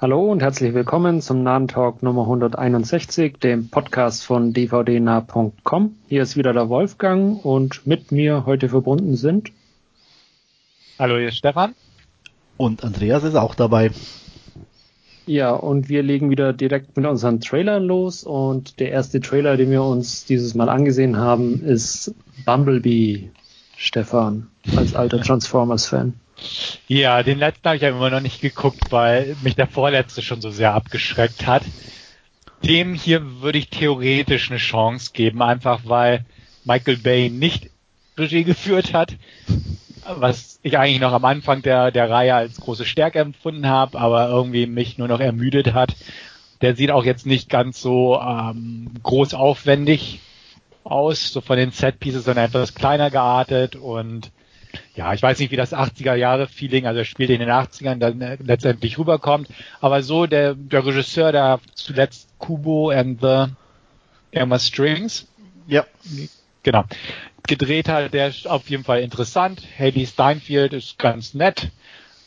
Hallo und herzlich willkommen zum Nahen Talk Nummer 161, dem Podcast von dvdnah.com. Hier ist wieder der Wolfgang und mit mir heute verbunden sind. Hallo, hier ist Stefan. Und Andreas ist auch dabei. Ja, und wir legen wieder direkt mit unseren Trailern los und der erste Trailer, den wir uns dieses Mal angesehen haben, ist Bumblebee. Stefan, als alter Transformers-Fan. Ja, den letzten habe ich ja immer noch nicht geguckt, weil mich der vorletzte schon so sehr abgeschreckt hat. Dem hier würde ich theoretisch eine Chance geben, einfach weil Michael Bay nicht Regie geführt hat, was ich eigentlich noch am Anfang der, der Reihe als große Stärke empfunden habe, aber irgendwie mich nur noch ermüdet hat. Der sieht auch jetzt nicht ganz so ähm, groß aufwendig aus, so von den Set-Pieces, sondern etwas kleiner geartet und ja, ich weiß nicht, wie das 80er Jahre Feeling, also er spielt in den 80ern dann äh, letztendlich rüberkommt, aber so der, der Regisseur, der zuletzt Kubo and the irgendwas Strings. Ja. Genau. Gedreht hat, der ist auf jeden Fall interessant. Haley Steinfeld ist ganz nett.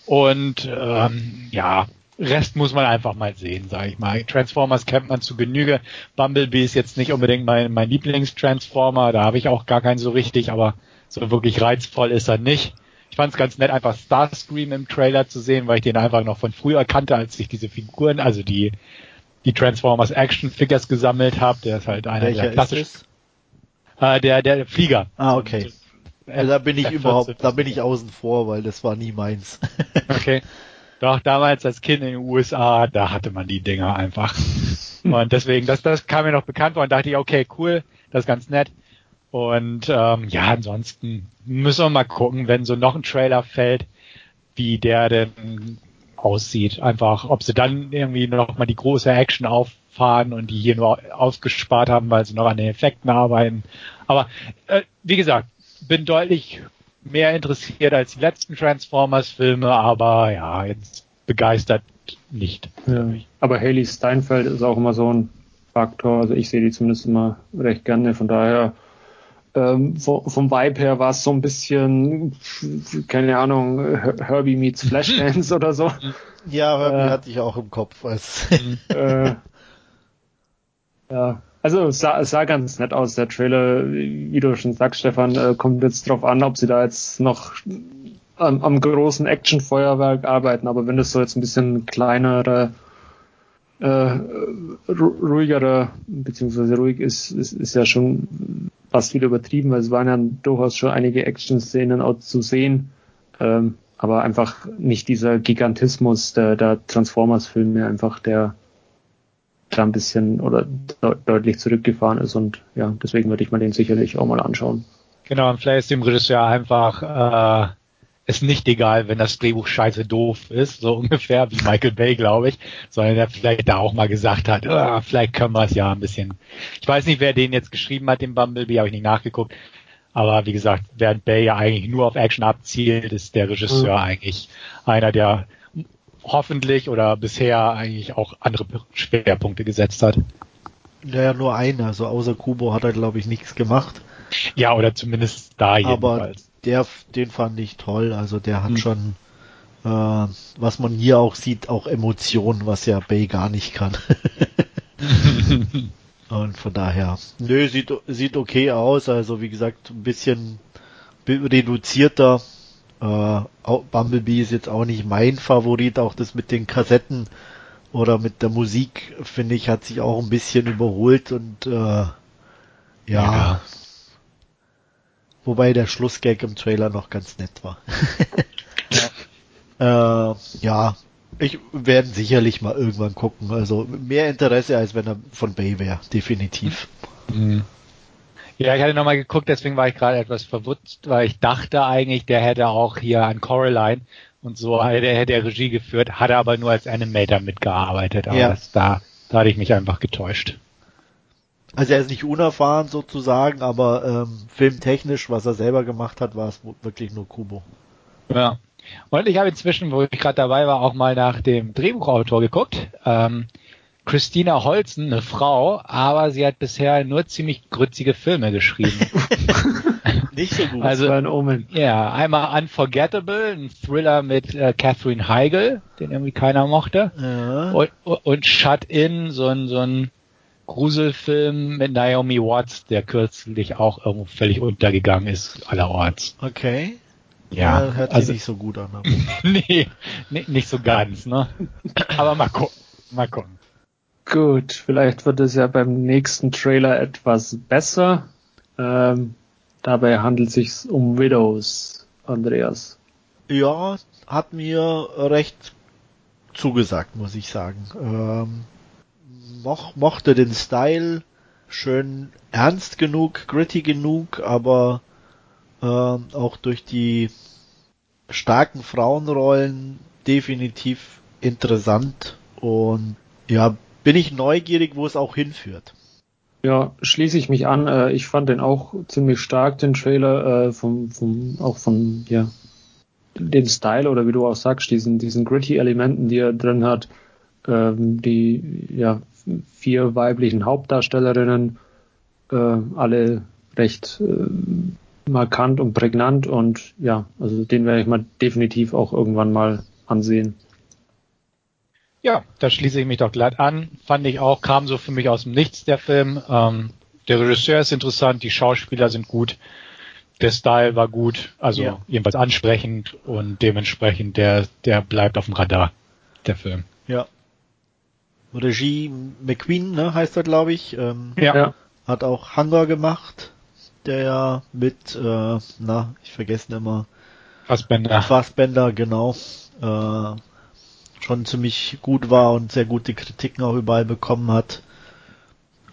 Und ähm, ja, Rest muss man einfach mal sehen, sage ich mal. Transformers kennt man zu Genüge. Bumblebee ist jetzt nicht unbedingt mein, mein Lieblingstransformer, da habe ich auch gar keinen so richtig, aber so wirklich reizvoll ist er nicht. Ich fand es ganz nett, einfach Starscream im Trailer zu sehen, weil ich den einfach noch von früher kannte, als ich diese Figuren, also die die Transformers Action Figures gesammelt habe. Der ist halt einer Welcher der klassischen. Äh, der der Flieger. Ah, okay. F- da bin ich F14. überhaupt, da bin ich außen vor, weil das war nie meins. Okay. Doch, damals als Kind in den USA, da hatte man die Dinger einfach. Und deswegen, das, das kam mir noch bekannt vor und dachte ich, okay, cool, das ist ganz nett. Und ähm, ja, ansonsten müssen wir mal gucken, wenn so noch ein Trailer fällt, wie der denn aussieht. Einfach, ob sie dann irgendwie noch mal die große Action auffahren und die hier nur ausgespart haben, weil sie noch an den Effekten arbeiten. Aber äh, wie gesagt, bin deutlich mehr interessiert als die letzten Transformers-Filme, aber ja, jetzt begeistert nicht. Ja. Aber Haley Steinfeld ist auch immer so ein Faktor. Also ich sehe die zumindest immer recht gerne. Von daher ähm, vom, vom Vibe her war es so ein bisschen, keine Ahnung, Her- Herbie meets Flashdance oder so. Ja, aber Äh. hatte ich auch im Kopf. Als äh, ja, also es sah, es sah ganz nett aus, der Trailer, wie du schon sagst, Stefan, äh, kommt jetzt drauf an, ob sie da jetzt noch am, am großen Actionfeuerwerk arbeiten, aber wenn das so jetzt ein bisschen kleinere, äh, ru- ruhigere, beziehungsweise ruhig ist, ist, ist ja schon fast wieder übertrieben, weil es waren ja durchaus schon einige Action-Szenen auch zu sehen, ähm, aber einfach nicht dieser Gigantismus der, der Transformers-Filme, einfach der da ein bisschen oder de deutlich zurückgefahren ist und ja, deswegen würde ich mir den sicherlich auch mal anschauen. Genau, und vielleicht ist dem Regisseur einfach äh, ist nicht egal, wenn das Drehbuch scheiße doof ist, so ungefähr wie Michael Bay, glaube ich, sondern er vielleicht da auch mal gesagt hat, ah, vielleicht können wir es ja ein bisschen. Ich weiß nicht, wer den jetzt geschrieben hat, den Bumblebee, habe ich nicht nachgeguckt. Aber wie gesagt, während Bay ja eigentlich nur auf Action abzielt, ist der Regisseur Mhm. eigentlich einer, der hoffentlich oder bisher eigentlich auch andere Schwerpunkte gesetzt hat. naja, nur ein, also außer Kubo hat er glaube ich nichts gemacht. Ja, oder zumindest da Aber jedenfalls. Der, den fand ich toll. Also der hat Hm. schon, äh, was man hier auch sieht, auch Emotionen, was ja Bay gar nicht kann. Und von daher, nö, sieht, sieht okay aus. Also wie gesagt, ein bisschen bi- reduzierter. Äh, Bumblebee ist jetzt auch nicht mein Favorit. Auch das mit den Kassetten oder mit der Musik, finde ich, hat sich auch ein bisschen überholt und äh, ja. Ja. Wobei der Schlussgag im Trailer noch ganz nett war. äh, ja, ich werde sicherlich mal irgendwann gucken. Also mehr Interesse, als wenn er von Bay wäre, definitiv. Mhm. Ja, ich hatte nochmal geguckt, deswegen war ich gerade etwas verwutzt, weil ich dachte eigentlich, der hätte auch hier an Coraline und so, der hätte er Regie geführt, hat er aber nur als Animator mitgearbeitet. Aber Ja. das, da, da hatte ich mich einfach getäuscht. Also er ist nicht unerfahren sozusagen, aber ähm, filmtechnisch, was er selber gemacht hat, war es wirklich nur Kubo. Ja. Und ich habe inzwischen, wo ich gerade dabei war, auch mal nach dem Drehbuchautor geguckt. Ähm, Christina Holzen, eine Frau, aber sie hat bisher nur ziemlich grützige Filme geschrieben. Nicht so gut. Also, Das war ein Omen. ja, einmal Unforgettable, ein Thriller mit äh, Catherine Heigl, den irgendwie keiner mochte. ja. Und, und Shut In, so ein, so ein Gruselfilm mit Naomi Watts, der kürzlich auch irgendwo völlig untergegangen ist, allerorts. Okay. Ja, Ja, hört sich also, nicht so gut an. aber- nee, nee, nicht so ganz, ne? Aber mal gucken, mal gucken. Gut, vielleicht wird es ja beim nächsten Trailer etwas besser. Ähm, dabei handelt es sich um Widows, Andreas. Ja, hat mir recht zugesagt, muss ich sagen. Ähm, moch, mochte den Style schön ernst genug, gritty genug, aber ähm, auch durch die starken Frauenrollen definitiv interessant und ja, bin ich neugierig, wo es auch hinführt. Ja, schließe ich mich an. Äh, ich fand den auch ziemlich stark, den Trailer, äh, vom, vom, auch von, ja, dem Style oder wie du auch sagst, diesen, diesen gritty Elementen, die er drin hat, ähm, die, ja, vier weiblichen Hauptdarstellerinnen, äh, alle recht äh, markant und prägnant und ja, also den werde ich mal definitiv auch irgendwann mal ansehen. Ja, da schließe ich mich doch glatt an. Fand ich auch, kam so für mich aus dem Nichts, der Film. Ähm, der Regisseur ist interessant, die Schauspieler sind gut, der Style war gut, also Ja. jedenfalls ansprechend und dementsprechend der, der bleibt auf dem Radar, der Film. Ja. Regie McQueen, ne, heißt er, glaube ich. Ähm, Ja. Ja, Hat auch Hunger gemacht, der ja mit, äh, na, ich vergesse immer, Fassbender. Fassbender, genau, äh, schon ziemlich gut war und sehr gute Kritiken auch überall bekommen hat.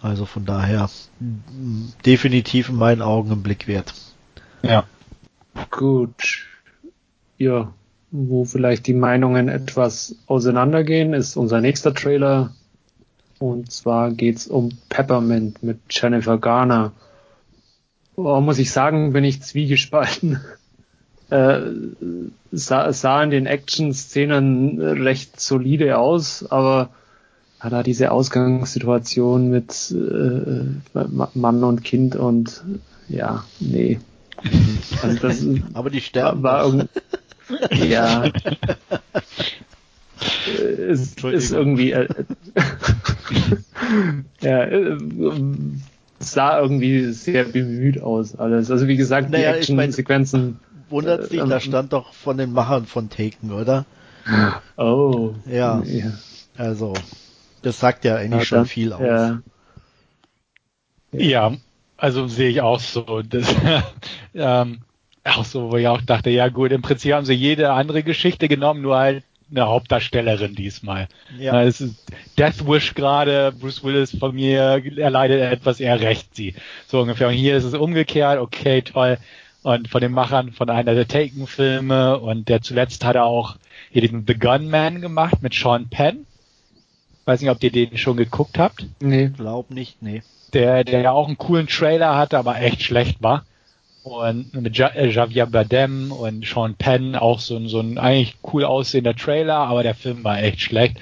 Also von daher definitiv in meinen Augen ein Blick wert. Ja. Gut. Ja, wo vielleicht die Meinungen etwas auseinandergehen, ist unser nächster Trailer. Und zwar geht's um Peppermint mit Jennifer Garner. Oh, muss ich sagen, bin ich zwiegespalten. Äh, sah, sah in den Action-Szenen recht solide aus, aber ja, da diese Ausgangssituation mit äh, Mann und Kind und ja, nee. Also das Aber die sterben war ja Äh, ist, Entschuldigung. ist irgendwie äh, ja, äh, sah irgendwie sehr bemüht aus alles. Also wie gesagt, Naja, die ich mein- Action-Sequenzen. Wundert sich, äh, da stand doch von den Machern von Taken, oder? Oh. Ja. ja. Also, das sagt ja eigentlich Ja, schon dann- viel aus. Ja. Ja, also sehe ich auch so. Das, ähm, auch so, wo ich auch dachte, ja gut, im Prinzip haben sie jede andere Geschichte genommen, nur halt eine Hauptdarstellerin diesmal. Ja. Es ist Death Wish gerade, Bruce Willis von mir erleidet etwas, er rächt sie. So ungefähr. Und hier ist es umgekehrt, okay, toll. Und von den Machern von einer der Taken-Filme und der zuletzt hat er auch hier diesen The Gunman gemacht mit Sean Penn. Weiß nicht, ob ihr den schon geguckt habt Nee. Glaub nicht, nee. der, der ja auch einen coolen Trailer hatte, aber echt schlecht war. Und mit ja äh, Javier Bardem und Sean Penn auch so ein, so ein eigentlich cool aussehender Trailer, aber der Film war echt schlecht.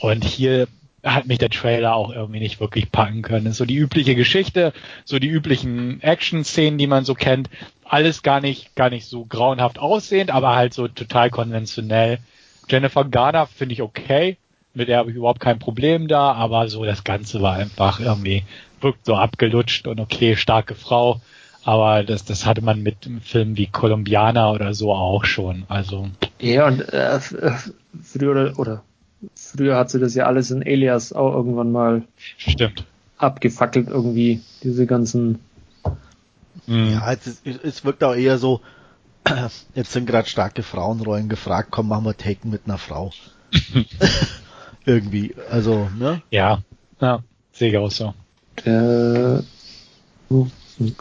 Und hier hat mich der Trailer auch irgendwie nicht wirklich packen können. So die übliche Geschichte, so die üblichen Action-Szenen, die man so kennt. Alles gar nicht, gar nicht so grauenhaft aussehend, aber halt so total konventionell. Jennifer Garner finde ich okay. Mit der habe ich überhaupt kein Problem da, aber so das Ganze war einfach irgendwie, wirkt so abgelutscht und okay, starke Frau. Aber das, das hatte man mit Filmen wie Colombiana oder so auch schon. Also, Ja, und äh, äh, früher oder, oder früher hat sie das ja alles in Alias auch irgendwann mal stimmt. abgefackelt irgendwie, diese ganzen Mhm. Ja, es, ist, es wirkt auch eher so, jetzt sind gerade starke Frauenrollen gefragt, komm, machen wir Taken mit einer Frau. Irgendwie, also, ne? Ja, ja, sehe ich auch so. Uh,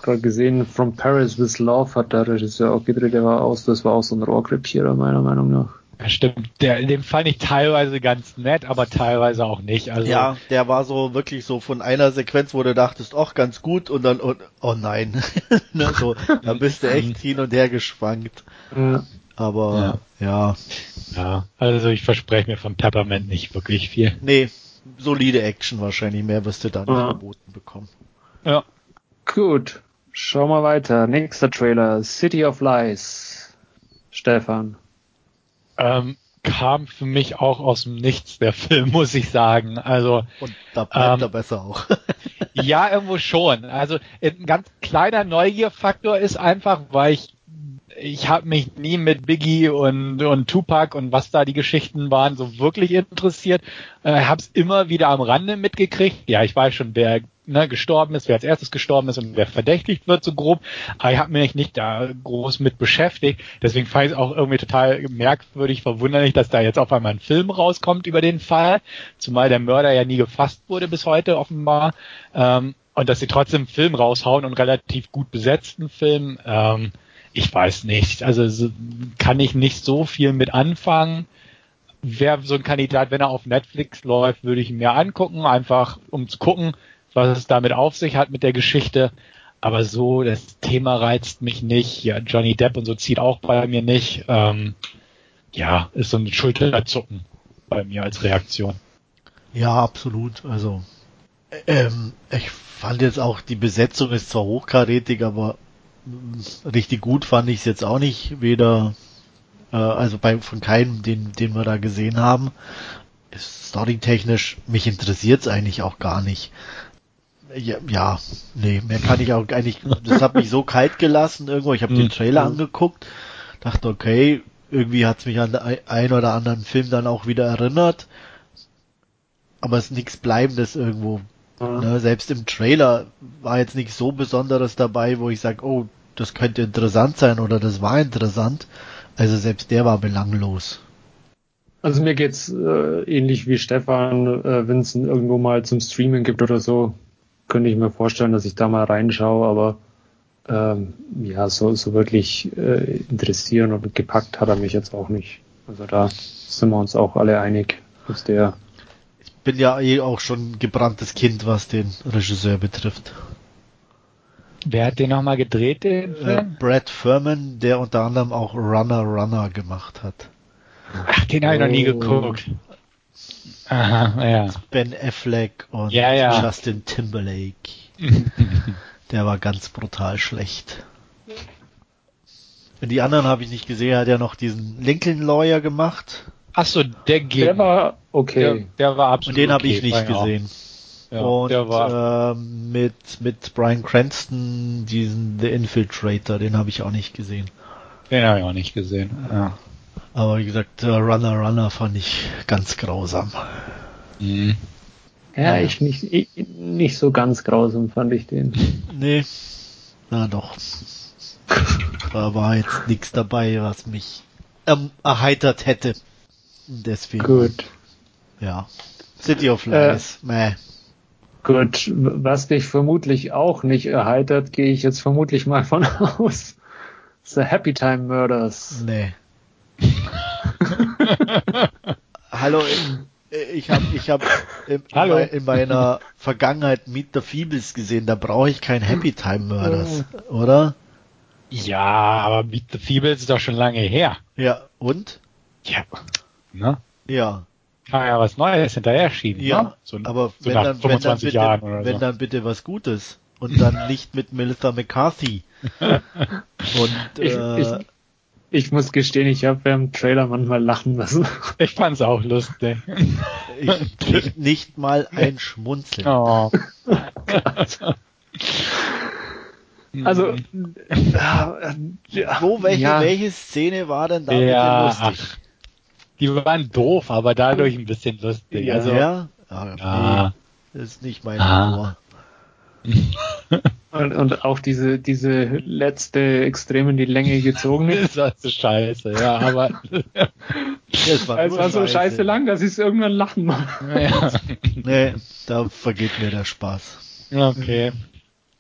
gerade gesehen, From Paris with Love hat der Regisseur auch gedreht, der war aus, das war auch so ein Rohrkrepierer, meiner Meinung nach. Ja, stimmt. Der, den fand ich teilweise ganz nett, aber teilweise auch nicht. Also, Ja, der war so wirklich so von einer Sequenz, wo du dachtest, ach, ganz gut, und dann, und, oh nein. ne, so, da bist du echt hin und her geschwankt. Ja. Aber, ja, ja, also ich verspreche mir von Peppermint nicht wirklich viel. nee, solide Action wahrscheinlich. Mehr wirst du da nicht Ja. geboten bekommen. Ja. Gut, schauen wir weiter. Nächster Trailer, City of Lies. Stefan. Ähm, kam für mich auch aus dem Nichts der Film, muss ich sagen. Also Und da bleibt Ähm, er besser auch. ja, irgendwo schon. Also ein ganz kleiner Neugierfaktor ist einfach, weil ich ich habe mich nie mit Biggie und, und Tupac und was da die Geschichten waren so wirklich interessiert. Äh, habe es immer wieder am Rande mitgekriegt. Ja, ich weiß schon, wer ne, gestorben ist, wer als erstes gestorben ist und wer verdächtigt wird, so grob. Aber ich habe mich nicht da groß mit beschäftigt. Deswegen fand ich es auch irgendwie total merkwürdig, verwunderlich, dass da jetzt auf einmal ein Film rauskommt über den Fall. Zumal der Mörder ja nie gefasst wurde bis heute offenbar. Ähm, und dass sie trotzdem einen Film raushauen und relativ gut besetzten Film. Ähm, ich weiß nicht. Also so, kann ich nicht so viel mit anfangen. Wäre so ein Kandidat, wenn er auf Netflix läuft, würde ich ihn mir angucken, einfach um zu gucken, was es damit auf sich hat mit der Geschichte. Aber so, das Thema reizt mich nicht. Ja, Johnny Depp und so zieht auch bei mir nicht. Ähm, ja, ist so ein Schulterzucken bei mir als Reaktion. Ja, absolut. Also ähm, ich fand jetzt auch, die Besetzung ist zwar hochkarätig, aber mh, richtig gut fand ich es jetzt auch nicht. Weder, äh, also bei von keinem, den, den wir da gesehen haben. Storytechnisch, mich interessiert es eigentlich auch gar nicht. Ja, ja, nee, mehr kann ich auch eigentlich. Das hat mich so kalt gelassen irgendwo. Ich habe den Mhm. Trailer angeguckt, dachte, okay, irgendwie hat es mich an ein- oder anderen Film dann auch wieder erinnert. Aber es ist nichts Bleibendes irgendwo. Ja. Ne? Selbst im Trailer war jetzt nichts so Besonderes dabei, wo ich sage, oh, das könnte interessant sein oder das war interessant. Also selbst der war belanglos. Also mir geht's äh, ähnlich wie Stefan, äh, wenn es irgendwo mal zum Streaming gibt oder so, könnte ich mir vorstellen, dass ich da mal reinschaue, aber ähm, ja, so, so wirklich äh, interessieren und gepackt hat er mich jetzt auch nicht. Also da sind wir uns auch alle einig, dass der Bin ja eh auch schon ein gebranntes Kind, was den Regisseur betrifft. Wer hat den nochmal gedreht, den Äh, Film? Brad Furman, der unter anderem auch Runner Runner gemacht hat. Ach, den habe ich noch nie Oh. geguckt. Aha, ja. Ben Affleck und Ja, ja. Justin Timberlake. Der war ganz brutal schlecht. Die anderen habe ich nicht gesehen. Er hat ja noch diesen Lincoln Lawyer gemacht. Ach so, der geht. der war der, okay. der war absolut Und den habe okay, ich nicht gesehen. Ja, und der war, ähm, mit, mit Brian Cranston, diesen The Infiltrator, den habe ich auch nicht gesehen. den habe ich auch nicht gesehen. Ja. Aber wie gesagt, äh, Runner Runner fand ich ganz grausam. Mhm. Ja, ich nicht, ich, nicht so ganz grausam fand ich den. Nee, na doch. Da war jetzt nichts dabei, was mich ähm, erheitert hätte. Deswegen, Gut. ja. City of Äh, Lies, meh. Gut, was dich vermutlich auch nicht erheitert, gehe ich jetzt vermutlich mal von aus. The Happy Time Murders. Nee. Hallo, ich- ich habe ich hab in, Hallo. in meiner Vergangenheit Meet the Feebles gesehen, da brauche ich kein Happy Time Murders, oder? Ja, aber Beat the Feebles ist doch schon lange her. Ja, und? Ja. Ne? Ja, Kann ja was Neues hinterher schieben. ja, Ne? So, aber so wenn, nach dann, wenn, dann 25 bitte, Jahren oder wenn so. dann bitte was Gutes und dann nicht mit Melissa McCarthy. Und äh, ich, ich muss gestehen, ich habe beim Trailer manchmal lachen lassen. Ich fand's auch lustig. ich krieg nicht mal ein Schmunzeln. Oh. Also, äh, ja, Wo, welche, ja, welche Szene war denn da ja, lustig? ach, die waren doof, aber dadurch ein bisschen lustig. Ja. also, ja? Ja, Ah. nee, das ist nicht mein Ah. Und, und auch diese, diese letzte extrem in die Länge gezogene. das war so scheiße, ja, aber Das war, Es nur war so scheiße lang, dass ich es irgendwann lachen muss. ja. Nee, da vergeht mir der Spaß. okay.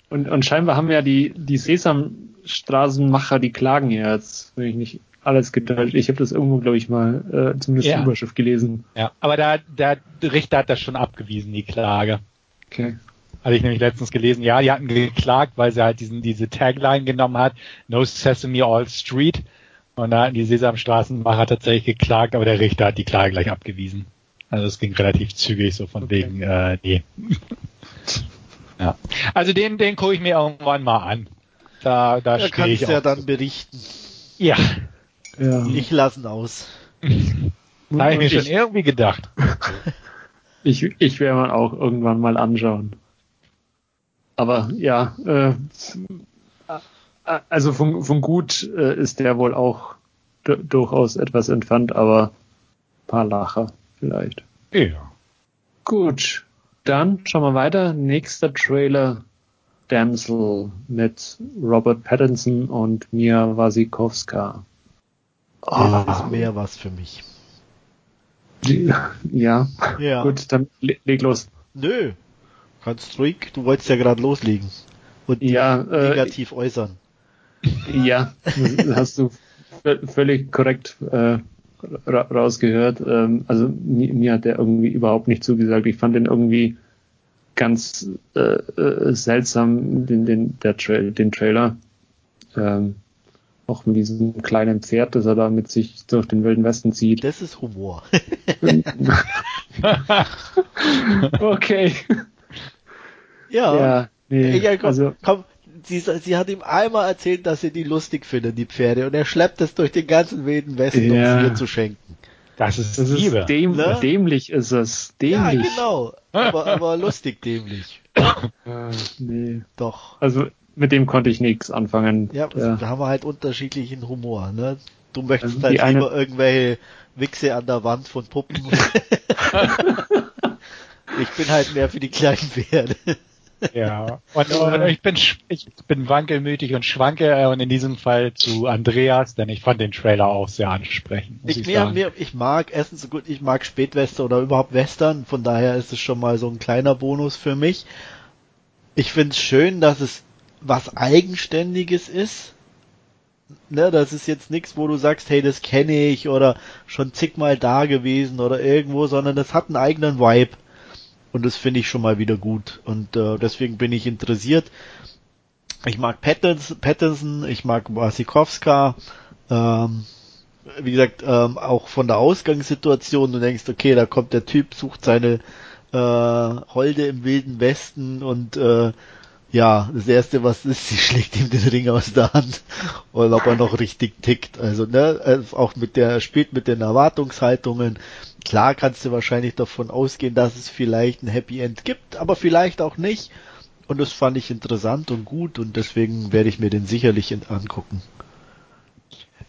Und, und scheinbar haben ja die, die Sesamstraßenmacher, die klagen ja jetzt, wenn ich nicht alles geteilt. Ich habe das irgendwo, glaube ich, mal äh, zumindest Ja. Überschrift gelesen. Ja, aber da, der Richter hat das schon abgewiesen, die Klage. Okay. Hatte ich nämlich letztens gelesen. Ja, die hatten geklagt, weil sie halt diesen, diese Tagline genommen hat, No Sesame All Street. Und da hatten die Sesamstraßenmacher tatsächlich geklagt, aber der Richter hat die Klage gleich abgewiesen. Also es ging relativ zügig, so von okay. wegen, äh, nee. ja. Also den, den gucke ich mir irgendwann mal an. Da, da, da kann ich ja dann berichten. Ja. ja. Ich lasse aus. da habe ich mir schon irgendwie gedacht. ich, ich werde mal auch irgendwann mal anschauen. Aber ja, äh, also von, von gut äh, ist der wohl auch durchaus etwas entfernt, aber paar Lacher vielleicht. Ja. Gut, dann schauen wir weiter. Nächster Trailer Damsel mit Robert Pattinson und Mia Wasikowska. Oh. Das ist mehr was für mich. Ja. ja. Gut, dann leg los. Nö. Kannst ruhig, du wolltest ja gerade loslegen. Und ja, äh, negativ äh, äußern. Ja, hast du völlig korrekt äh, rausgehört. Ähm, also mir, mir, hat der irgendwie überhaupt nicht zugesagt. Ich fand den irgendwie ganz äh, äh, seltsam, den, den, der Tra den Trailer. Ähm, auch mit diesem kleinen Pferd, das er da mit sich durch den Wilden Westen zieht. Das ist Humor. okay. Ja. ja nee, ja komm, also, komm, sie, sie hat ihm einmal erzählt, dass sie die lustig findet, die Pferde, und er schleppt es durch den ganzen wilden Westen, ja. um sie ihr zu schenken. Das ist, das Liebe. Ist däm ne? Dämlich ist es. Dämlich. Ja, genau. Aber, aber lustig dämlich. Äh, nee. Doch. Also mit dem konnte ich nichts anfangen. Ja, ja. da haben wir halt unterschiedlichen Humor. Ne? Du möchtest also halt eine... lieber irgendwelche Wichse an der Wand von Puppen. ich bin halt mehr für die kleinen Pferde. Ja, und, und, ich bin ich bin wankelmütig und schwanke äh, und in diesem Fall zu Andreas, denn ich fand den Trailer auch sehr ansprechend. ich, ich, mir, mir, ich mag Essen so gut, ich mag Spätwestern oder überhaupt Western, von daher ist es schon mal so ein kleiner Bonus für mich. Ich finde es schön, dass es was Eigenständiges ist. Ne, das ist jetzt nichts, wo du sagst, hey, das kenne ich oder schon zigmal da gewesen oder irgendwo, sondern das hat einen eigenen Vibe. Und das finde ich schon mal wieder gut. Und äh, deswegen bin ich interessiert. Ich mag Pattinson ich mag Wasikowska. Ähm, wie gesagt, ähm, auch von der Ausgangssituation, du denkst, okay, da kommt der Typ, sucht seine äh, Holde im wilden Westen und äh, ja, das erste, was ist, sie schlägt ihm den Ring aus der Hand und ob er noch richtig tickt. Also, ne, äh, auch mit der, spielt mit den Erwartungshaltungen, Klar kannst du wahrscheinlich davon ausgehen, dass es vielleicht ein Happy End gibt, aber vielleicht auch nicht. Und das fand ich interessant und gut und deswegen werde ich mir den sicherlich angucken.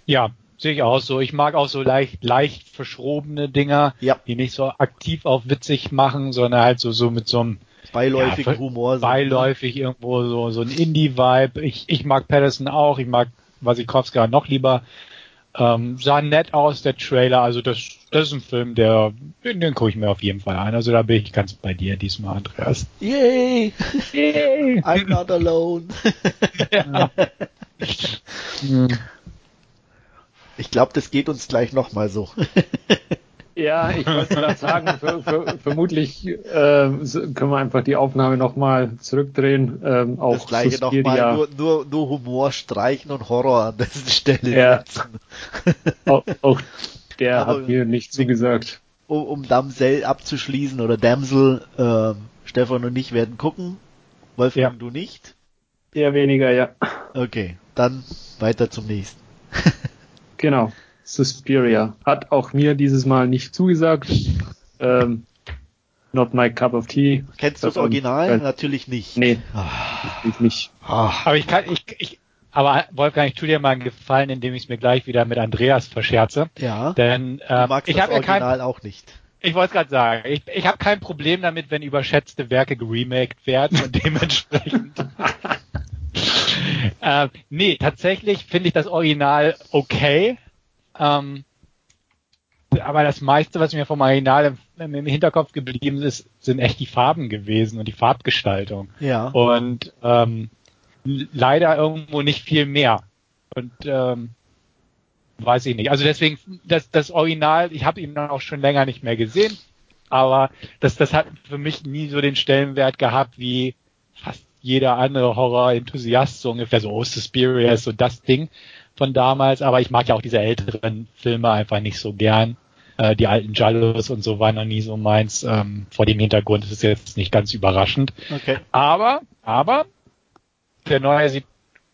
Ja, sehe ich auch so. Ich mag auch so leicht, leicht verschrobene Dinger, ja. die nicht so aktiv auf witzig machen, sondern halt so, so mit so einem beiläufigen ja, Humor. Ne? Beiläufig irgendwo so, so ein Indie-Vibe. Ich, ich mag Patterson auch, ich mag Wasikowska noch lieber. Ähm, sah nett aus, der Trailer. Also das, das ist ein Film, der, den, den gucke ich mir auf jeden Fall an. Also da bin ich ganz bei dir diesmal, Andreas. Yay! Yay! I'm not alone. ja. ich glaube, das geht uns gleich nochmal so. Ja, ich wollte gerade sagen, für, für, vermutlich äh, können wir einfach die Aufnahme nochmal zurückdrehen. Ähm, auch das gleiche nochmal, nur, nur, nur Humor streichen und Horror an dessen Stelle ja. auch, auch der Aber, hat mir nicht zugesagt. Um, um Damsel abzuschließen oder Damsel, äh, Stefan und ich werden gucken. Wolfgang, ja. du nicht? Eher weniger, ja. Okay, dann weiter zum nächsten. genau. Suspiria. Hat auch mir dieses Mal nicht zugesagt. Ähm, not my cup of tea. Kennst du das Original? Äh, Natürlich nicht. Nee, ah. ich nicht. Ah. Aber ich kann, ich, ich, aber Wolfgang, ich tu dir mal einen Gefallen, indem ich es mir gleich wieder mit Andreas verscherze. Ja. Denn äh, ich habe ja kein, auch nicht. Ich wollte gerade sagen, ich, ich habe kein Problem damit, wenn überschätzte Werke geremaked werden und dementsprechend. äh, nee, tatsächlich finde ich das Original okay. Ähm, aber das meiste, was mir vom Original im, im, Hinterkopf geblieben ist, sind echt die Farben gewesen und die Farbgestaltung. Ja. Und ähm, leider irgendwo nicht viel mehr. Und ähm, weiß ich nicht. Also deswegen, das, das Original, ich habe ihn dann auch schon länger nicht mehr gesehen, aber das, das hat für mich nie so den Stellenwert gehabt wie fast jeder andere Horror-Enthusiast, so ungefähr so, oh, Suspiria ist so das Ding von damals, aber ich mag ja auch diese älteren Filme einfach nicht so gern. Äh, die alten Jallos und so waren noch nie so meins. Ähm, vor dem Hintergrund ist es jetzt nicht ganz überraschend. Okay. Aber, aber, der neue sieht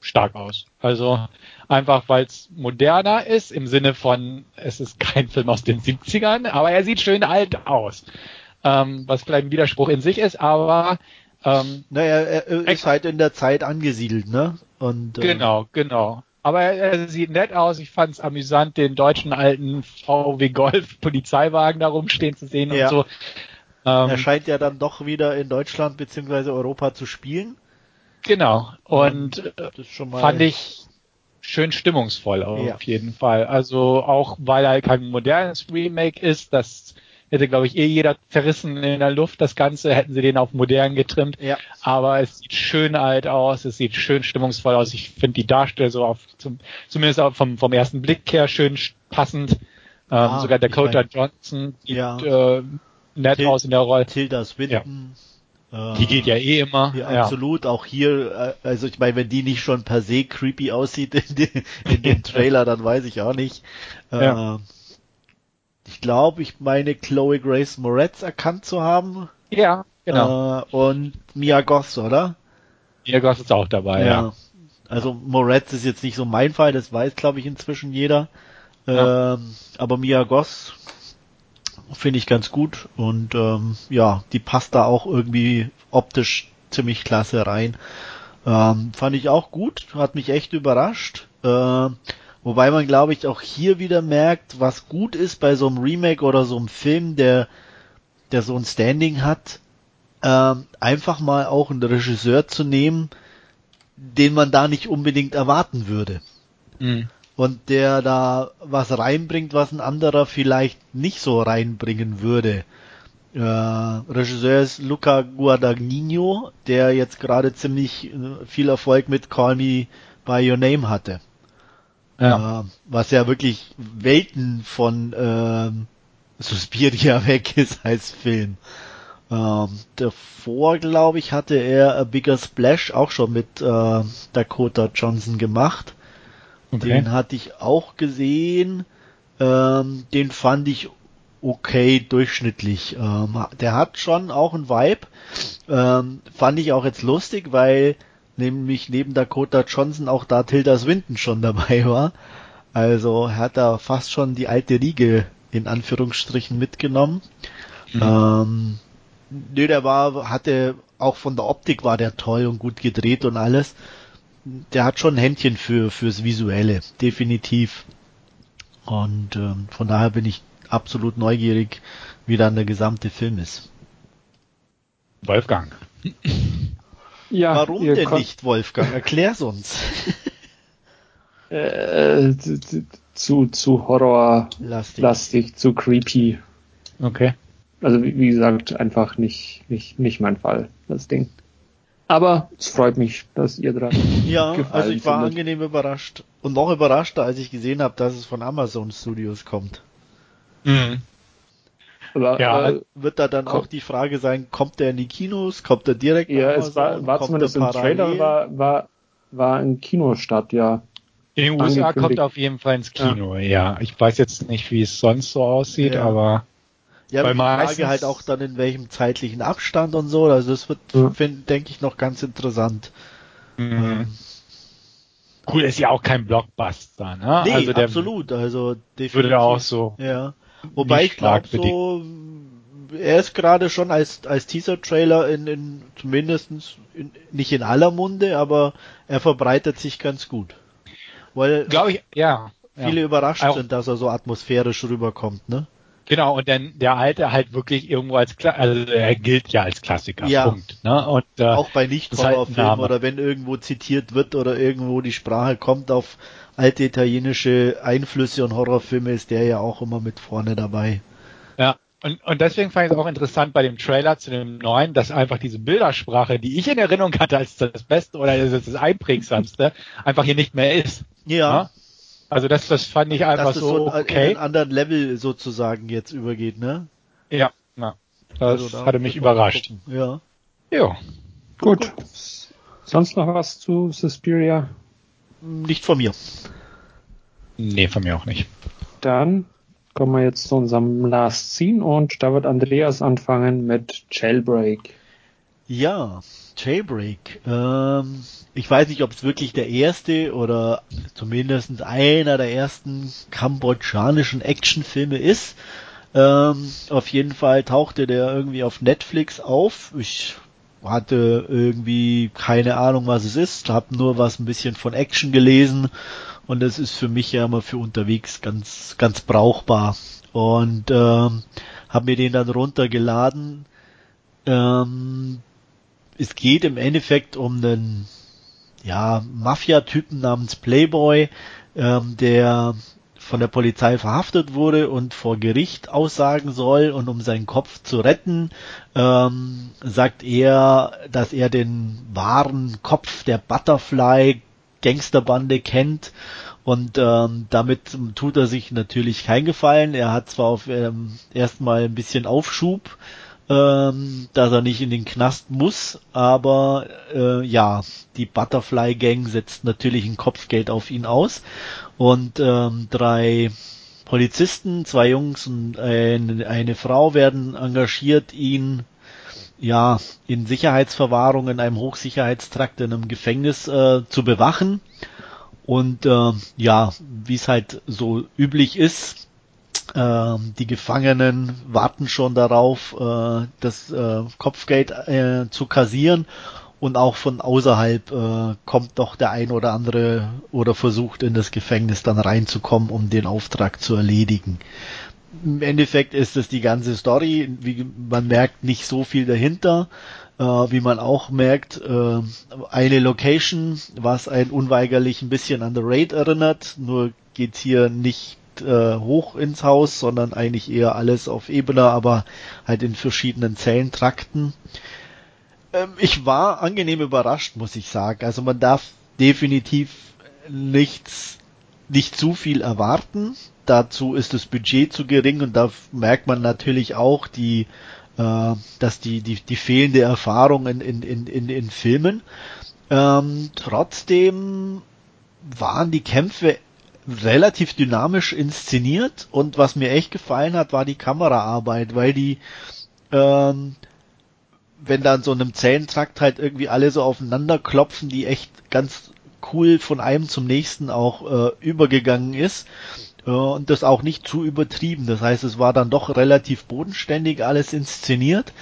stark aus. Also einfach, weil es moderner ist, im Sinne von, es ist kein Film aus den 70ern, aber er sieht schön alt aus. Ähm, was vielleicht ein Widerspruch in sich ist, aber ähm, naja, er, ist halt in der Zeit angesiedelt, ne? Und, äh, genau, genau. Aber er, sieht nett aus. Ich fand es amüsant, den deutschen alten VW Golf Polizeiwagen da rumstehen zu sehen ja. und so. Ähm, er scheint ja dann doch wieder in Deutschland beziehungsweise Europa zu spielen. Genau. Und fand ich schön stimmungsvoll auf ja. jeden Fall. Also auch weil er kein modernes Remake ist, das hätte, glaube ich, eh jeder zerrissen in der Luft, das Ganze, hätten sie den auf modern getrimmt. Ja. Aber es sieht schön alt aus, es sieht schön stimmungsvoll aus. Ich finde die Darsteller so auf, zum, zumindest auch vom, vom ersten Blick her schön passend. Ähm, ah, sogar Dakota mein, Johnson sieht ja. äh, nett Til aus in der Rolle. Tilda Swinton. Ja. Die geht ja eh immer. Ja, ja. absolut. Auch hier, äh, also ich meine, wenn die nicht schon per se creepy aussieht in, den, in dem Trailer, dann weiß ich auch nicht. Ja. Äh, ich glaube, ich meine Chloe Grace Moretz erkannt zu haben. Ja, genau. Äh, und Mia Goss, oder? Mia Goss ist auch dabei, ja. ja. Also Moretz ist jetzt nicht so mein Fall, das weiß, glaube ich, inzwischen jeder. Ja. Ähm, aber Mia Goss finde ich ganz gut und ähm, ja, die passt da auch irgendwie optisch ziemlich klasse rein. Ähm, fand ich auch gut, hat mich echt überrascht. Äh, Wobei man, glaube ich, auch hier wieder merkt, was gut ist bei so einem Remake oder so einem Film, der, der so ein Standing hat, ähm, einfach mal auch einen Regisseur zu nehmen, den man da nicht unbedingt erwarten würde. Mhm. Und der da was reinbringt, was ein anderer vielleicht nicht so reinbringen würde. Äh, Regisseur ist Luca Guadagnino, der jetzt gerade ziemlich äh, viel Erfolg mit Call Me By Your Name hatte. Ja. Äh, was ja wirklich Welten von ähm, Suspiria weg ist als Film. Ähm, davor, glaube ich, hatte er A Bigger Splash auch schon mit äh, Dakota Johnson gemacht. Okay. Den hatte ich auch gesehen. Ähm, den fand ich okay durchschnittlich. Ähm, der hat schon auch einen Vibe. Ähm, fand ich auch jetzt lustig, weil nämlich neben Dakota Johnson auch da Tilda Swinton schon dabei war. Also er hat da fast schon die alte Riege in Anführungsstrichen mitgenommen. Mhm. Ähm, nö, der war, hatte auch von der Optik war der toll und gut gedreht und alles. Der hat schon ein Händchen für fürs Visuelle, definitiv. Und ähm, von daher bin ich absolut neugierig, wie dann der gesamte Film ist. Wolfgang. Ja, Warum denn nicht, Wolfgang? Erklär's uns. äh, zu, zu horrorlastig, lastig, zu creepy. Okay. Also wie, wie gesagt, einfach nicht, nicht, nicht mein Fall, das Ding. Aber es freut mich, dass ihr dran. Ja, also ich war findet. angenehm überrascht. Und noch überraschter, als ich gesehen habe, dass es von Amazon Studios kommt. Mhm. Aber, ja, äh, wird da dann auch die Frage sein, kommt der in die Kinos, kommt er direkt Ja, es war, war zumindest im Trailer, war, war, war ein Kinostart, ja. In den USA kommt er auf jeden Fall ins Kino, ja. ja. Ich weiß jetzt nicht, wie es sonst so aussieht, ja. aber ja, aber die Frage halt auch dann in welchem zeitlichen Abstand und so, also das wird, ja. denke ich, noch ganz interessant. Mhm. Ähm. Cool, ist ja auch kein Blockbuster, ne? Nee, also der absolut, also definitiv. Würde auch so. Ja. Wobei ich glaube so, er ist gerade schon als, als Teaser-Trailer in, in zumindestens in, nicht in aller Munde, aber er verbreitet sich ganz gut. Weil glaube ich, ja. Viele ja. überrascht auch. sind, dass er so atmosphärisch rüberkommt, ne? Genau, und dann der alte halt wirklich irgendwo als Kla also er gilt ja als Klassiker. Ja. Punkt. Ne? Und, äh, auch bei Nicht-Horrorfilmen halt oder wenn irgendwo zitiert wird oder irgendwo die Sprache kommt auf alte italienische Einflüsse und Horrorfilme, ist der ja auch immer mit vorne dabei. Ja, und, und deswegen fand ich es auch interessant bei dem Trailer zu dem neuen, dass einfach diese Bildersprache, die ich in Erinnerung hatte als das Beste oder das, das Einprägsamste, einfach hier nicht mehr ist. Ja. ja? Also das, das fand ich einfach Dass so, so okay. in einen anderen Level sozusagen jetzt übergeht, ne? Ja, na, das also, da hatte mich überrascht. Ja. Ja. Gut. gut. Sonst noch was zu Suspiria? Nicht von mir. Nee, von mir auch nicht. Dann kommen wir jetzt zu unserem Last Scene und da wird Andreas anfangen mit Jailbreak. Ja, Jailbreak. Ähm, ich weiß nicht, ob es wirklich der erste oder zumindest einer der ersten kambodschanischen Actionfilme ist. Ähm, auf jeden Fall tauchte der irgendwie auf Netflix auf. Ich hatte irgendwie keine Ahnung, was es ist, habe nur was ein bisschen von Action gelesen und das ist für mich ja immer für unterwegs ganz ganz brauchbar und ähm, habe mir den dann runtergeladen. Ähm, es geht im Endeffekt um einen ja, Mafia-Typen namens Playboy, ähm, der von der Polizei verhaftet wurde und vor Gericht aussagen soll und um seinen Kopf zu retten, ähm, sagt er, dass er den wahren Kopf der Butterfly Gangsterbande kennt und ähm, damit tut er sich natürlich kein Gefallen. Er hat zwar auf ähm, erstmal ein bisschen Aufschub, ähm, dass er nicht in den Knast muss, aber äh, ja, die Butterfly Gang setzt natürlich ein Kopfgeld auf ihn aus und ähm, drei Polizisten, zwei Jungs und eine, eine Frau werden engagiert, ihn ja in Sicherheitsverwahrung in einem Hochsicherheitstrakt in einem Gefängnis äh, zu bewachen. Und äh, ja, wie es halt so üblich ist, die Gefangenen warten schon darauf, äh, das äh, Kopfgeld äh, zu kassieren. Und auch von außerhalb kommt doch der ein oder andere oder versucht in das Gefängnis dann reinzukommen, um den Auftrag zu erledigen. Im Endeffekt ist es die ganze Story, wie man merkt, nicht so viel dahinter, wie man auch merkt, eine Location, was ein unweigerlich ein bisschen an The Raid erinnert, nur geht's hier nicht äh, hoch ins Haus, sondern eigentlich eher alles auf Ebene, aber halt in verschiedenen Zellentrakten. Ähm, ich war angenehm überrascht, muss ich sagen. Also man darf definitiv nichts, nicht zu viel erwarten. Dazu ist das Budget zu gering und da merkt man natürlich auch die, äh, dass die, die, die fehlende Erfahrung in, in, in, in, in Filmen. Ähm, trotzdem waren die Kämpfe relativ dynamisch inszeniert und was mir echt gefallen hat, war die Kameraarbeit, weil die ähm, wenn da in so einem Zellentrakt halt irgendwie alle so aufeinander klopfen, die echt ganz cool von einem zum nächsten auch äh, übergegangen ist äh, und das auch nicht zu übertrieben. Das heißt, es war dann doch relativ bodenständig alles inszeniert.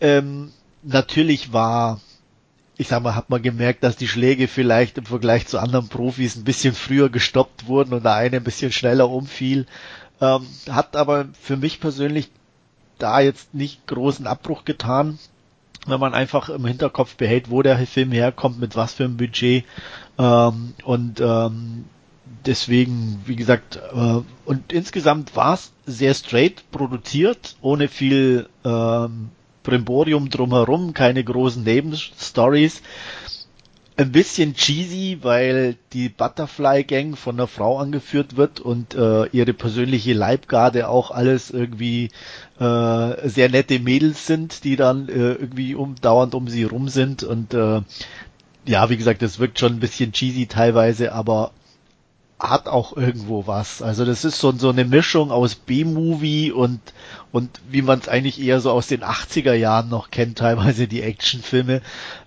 Ähm, natürlich war, ich sag mal, hat man gemerkt, dass die Schläge vielleicht im Vergleich zu anderen Profis ein bisschen früher gestoppt wurden und der eine ein bisschen schneller umfiel. Ähm, hat aber für mich persönlich da jetzt nicht großen Abbruch getan wenn man einfach im Hinterkopf behält, wo der Film herkommt, mit was für einem Budget. Ähm, und ähm, deswegen, wie gesagt, äh, und insgesamt war es sehr straight produziert, ohne viel ähm, Brimborium drumherum, keine großen Nebenstories. Ein bisschen cheesy, weil die Butterfly Gang von einer Frau angeführt wird und äh, ihre persönliche Leibgarde auch alles irgendwie äh, sehr nette Mädels sind, die dann äh, irgendwie um dauernd um sie rum sind. Und äh, ja, wie gesagt, das wirkt schon ein bisschen cheesy teilweise, aber hat auch irgendwo was. Also das ist so, so eine Mischung aus B-Movie und und wie man es eigentlich eher so aus den 80er Jahren noch kennt, teilweise die Actionfilme.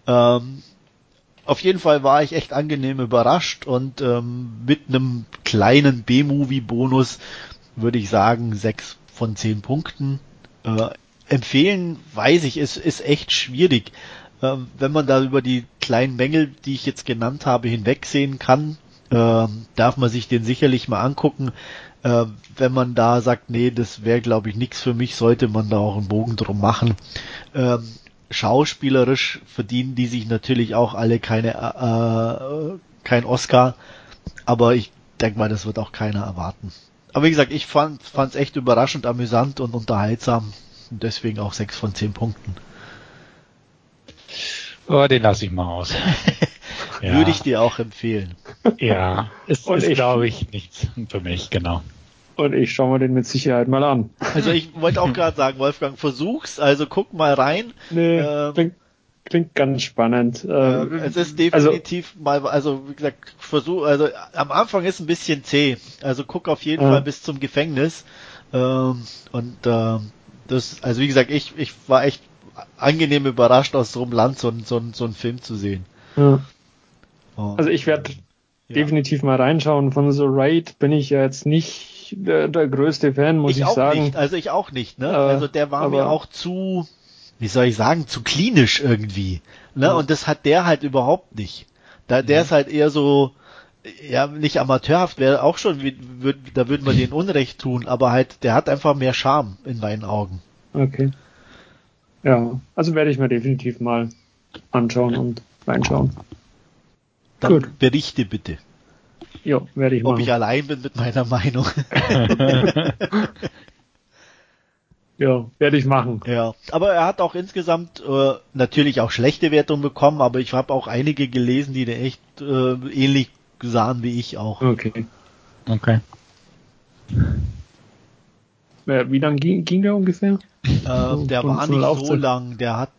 Ähm, auf jeden Fall war ich echt angenehm überrascht und ähm, mit einem kleinen B-Movie-Bonus würde ich sagen sechs von zehn Punkten. Äh, empfehlen, weiß ich, ist, ist echt schwierig. Äh, wenn man da über die kleinen Mängel, die ich jetzt genannt habe, hinwegsehen kann, äh, darf man sich den sicherlich mal angucken. Äh, wenn man da sagt, nee, das wäre glaube ich nichts für mich, sollte man da auch einen Bogen drum machen. Ähm, schauspielerisch verdienen die sich natürlich auch alle keine äh, kein Oscar, aber ich denke mal, das wird auch keiner erwarten. Aber wie gesagt, ich fand es echt überraschend, amüsant und unterhaltsam und deswegen auch sechs von zehn Punkten. Oh, den lasse ich mal aus. ja. Würde ich dir auch empfehlen. Ja, ist, ist glaube ich nichts für mich, genau. Und ich schaue mir den mit Sicherheit mal an. Also ich wollte auch gerade sagen, Wolfgang, versuch's, also guck mal rein. Nee, ähm, klingt, klingt ganz spannend. Ähm, es ist definitiv also, mal, also wie gesagt, versuch, also am Anfang ist ein bisschen zäh. Also guck auf jeden äh, Fall bis zum Gefängnis. Ähm, und äh, das, also wie gesagt, ich, ich war echt angenehm überrascht, aus so einem Land so, so, so einen Film zu sehen. Ja. Also ich werde ja. definitiv mal reinschauen. Von The Raid bin ich ja jetzt nicht der, der größte Fan, muss ich, ich auch sagen. Nicht. Also ich auch nicht, ne? Äh, also der war mir auch zu, wie soll ich sagen, zu klinisch irgendwie. Ne? Ja. Und das hat der halt überhaupt nicht. Da, der mhm. ist halt eher so, ja, nicht amateurhaft, wäre auch schon, würd, da würden wir den Unrecht tun, aber halt, der hat einfach mehr Charme in meinen Augen. Okay. Ja, also werde ich mir definitiv mal anschauen und reinschauen. Dann Gut. berichte bitte. Ja, werde ich Ob ich allein bin mit meiner Meinung. ja, werde ich machen. Ja, aber er hat auch insgesamt äh, natürlich auch schlechte Wertungen bekommen, aber ich habe auch einige gelesen, die echt äh, ähnlich sahen wie ich auch. Okay. Okay. Wie lang ging, ging der ungefähr? Äh, der war nicht so lang, der hat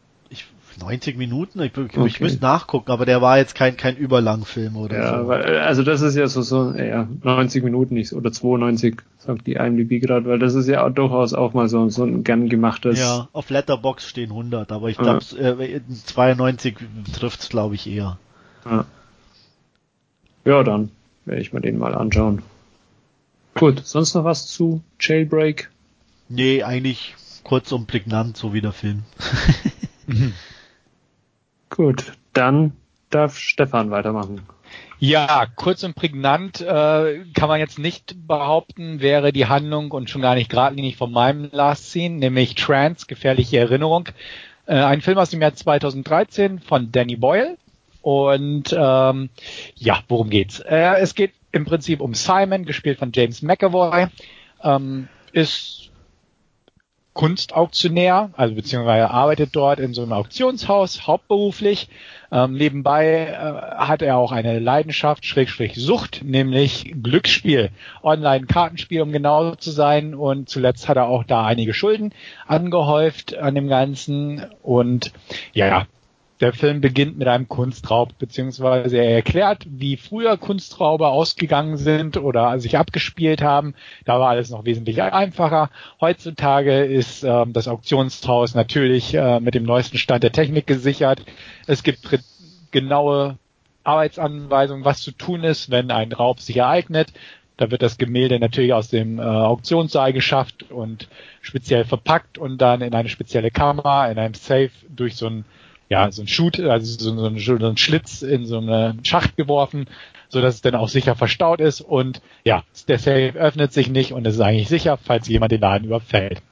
90 Minuten, ich, ich, okay. ich müsste nachgucken, aber der war jetzt kein, kein Überlangfilm oder ja, so. Weil, also das ist ja so, so ja, 90 Minuten nicht, oder 92, sagt die IMDb gerade, weil das ist ja durchaus auch mal so, so ein gern gemachtes. Ja, auf Letterbox stehen 100, aber ich glaube, ja. äh, 92 trifft's glaube ich eher. Ja. ja, dann werde ich mir den mal anschauen. Gut, sonst noch was zu Jailbreak? Nee, eigentlich kurz und prägnant, so wie der Film. Gut, dann darf Stefan weitermachen. Ja, kurz und prägnant äh, kann man jetzt nicht behaupten, wäre die Handlung und schon gar nicht geradlinig von meinem Last Scene, nämlich Trans, gefährliche Erinnerung. Äh, ein Film aus dem Jahr 2013 von Danny Boyle. Und ähm, ja, worum geht's? Äh, es geht im Prinzip um Simon, gespielt von James McAvoy. Ähm, ist Kunstauktionär, also beziehungsweise arbeitet dort in so einem Auktionshaus hauptberuflich. Ähm, nebenbei äh, hat er auch eine Leidenschaft, Schrägstrich Sucht, nämlich Glücksspiel, Online-Kartenspiel, um genau zu sein. Und zuletzt hat er auch da einige Schulden angehäuft an dem Ganzen. Und ja, der Film beginnt mit einem Kunstraub, beziehungsweise er erklärt, wie früher Kunstraube ausgegangen sind oder sich abgespielt haben. Da war alles noch wesentlich einfacher. Heutzutage ist äh, das Auktionshaus natürlich äh, mit dem neuesten Stand der Technik gesichert. Es gibt genaue Arbeitsanweisungen, was zu tun ist, wenn ein Raub sich ereignet. Da wird das Gemälde natürlich aus dem äh, Auktionssaal geschafft und speziell verpackt und dann in eine spezielle Kamera, in einem Safe durch so ein ja, so ein Shoot, also so, ein, so ein Schlitz in so einen Schacht geworfen, so dass es dann auch sicher verstaut ist und ja, der Safe öffnet sich nicht und es ist eigentlich sicher, falls jemand den Laden überfällt.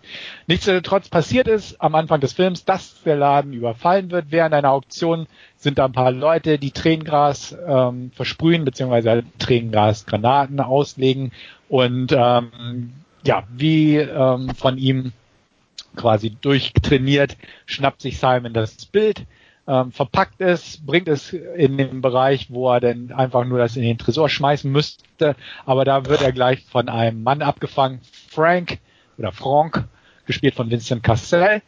Nichtsdestotrotz passiert es am Anfang des Films, dass der Laden überfallen wird. Während einer Auktion sind da ein paar Leute, die Tränengras ähm, versprühen beziehungsweise Tränengasgranaten auslegen und ähm, ja, wie ähm, von ihm quasi durchtrainiert, schnappt sich Simon das Bild, ähm, verpackt es, bringt es in den Bereich, wo er dann einfach nur das in den Tresor schmeißen müsste. Aber da wird er gleich von einem Mann abgefangen, Frank oder Frank, gespielt von Vincent Cassell.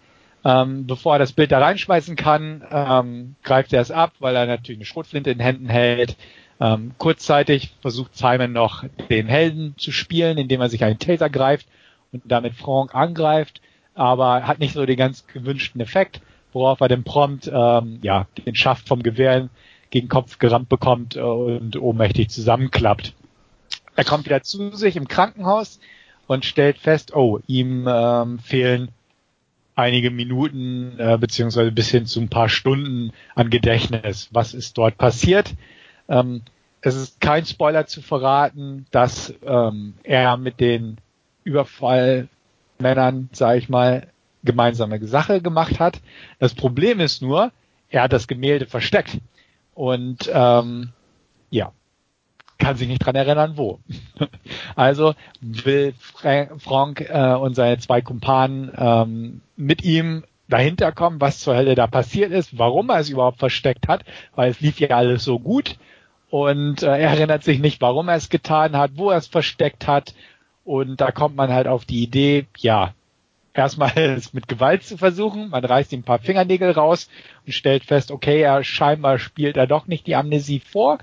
Ähm, bevor er das Bild da reinschmeißen kann, ähm, greift er es ab, weil er natürlich eine Schrotflinte in Händen hält. Ähm, kurzzeitig versucht Simon noch den Helden zu spielen, indem er sich einen Taser greift und damit Frank angreift aber hat nicht so den ganz gewünschten Effekt, worauf er dann prompt ähm, ja, den Schaft vom Gewehr gegen Kopf gerammt bekommt äh, und ohnmächtig zusammenklappt. Er kommt wieder zu sich im Krankenhaus und stellt fest, oh, ihm ähm, fehlen einige Minuten äh, beziehungsweise bis hin zu ein paar Stunden an Gedächtnis. Was ist dort passiert? Ähm, es ist kein Spoiler zu verraten, dass ähm, er mit den Überfall Männern, sage ich mal, gemeinsame Sache gemacht hat. Das Problem ist nur, er hat das Gemälde versteckt und ähm, ja, kann sich nicht dran erinnern, wo. also will Frank äh, und seine zwei Kumpanen ähm, mit ihm dahinter kommen, was zur Hölle da passiert ist, warum er es überhaupt versteckt hat, weil es lief ja alles so gut und äh, er erinnert sich nicht, warum er es getan hat, wo er es versteckt hat und da kommt man halt auf die Idee, ja, erstmal es mit Gewalt zu versuchen. Man reißt ihm ein paar Fingernägel raus und stellt fest, okay, er scheinbar spielt er doch nicht die Amnesie vor.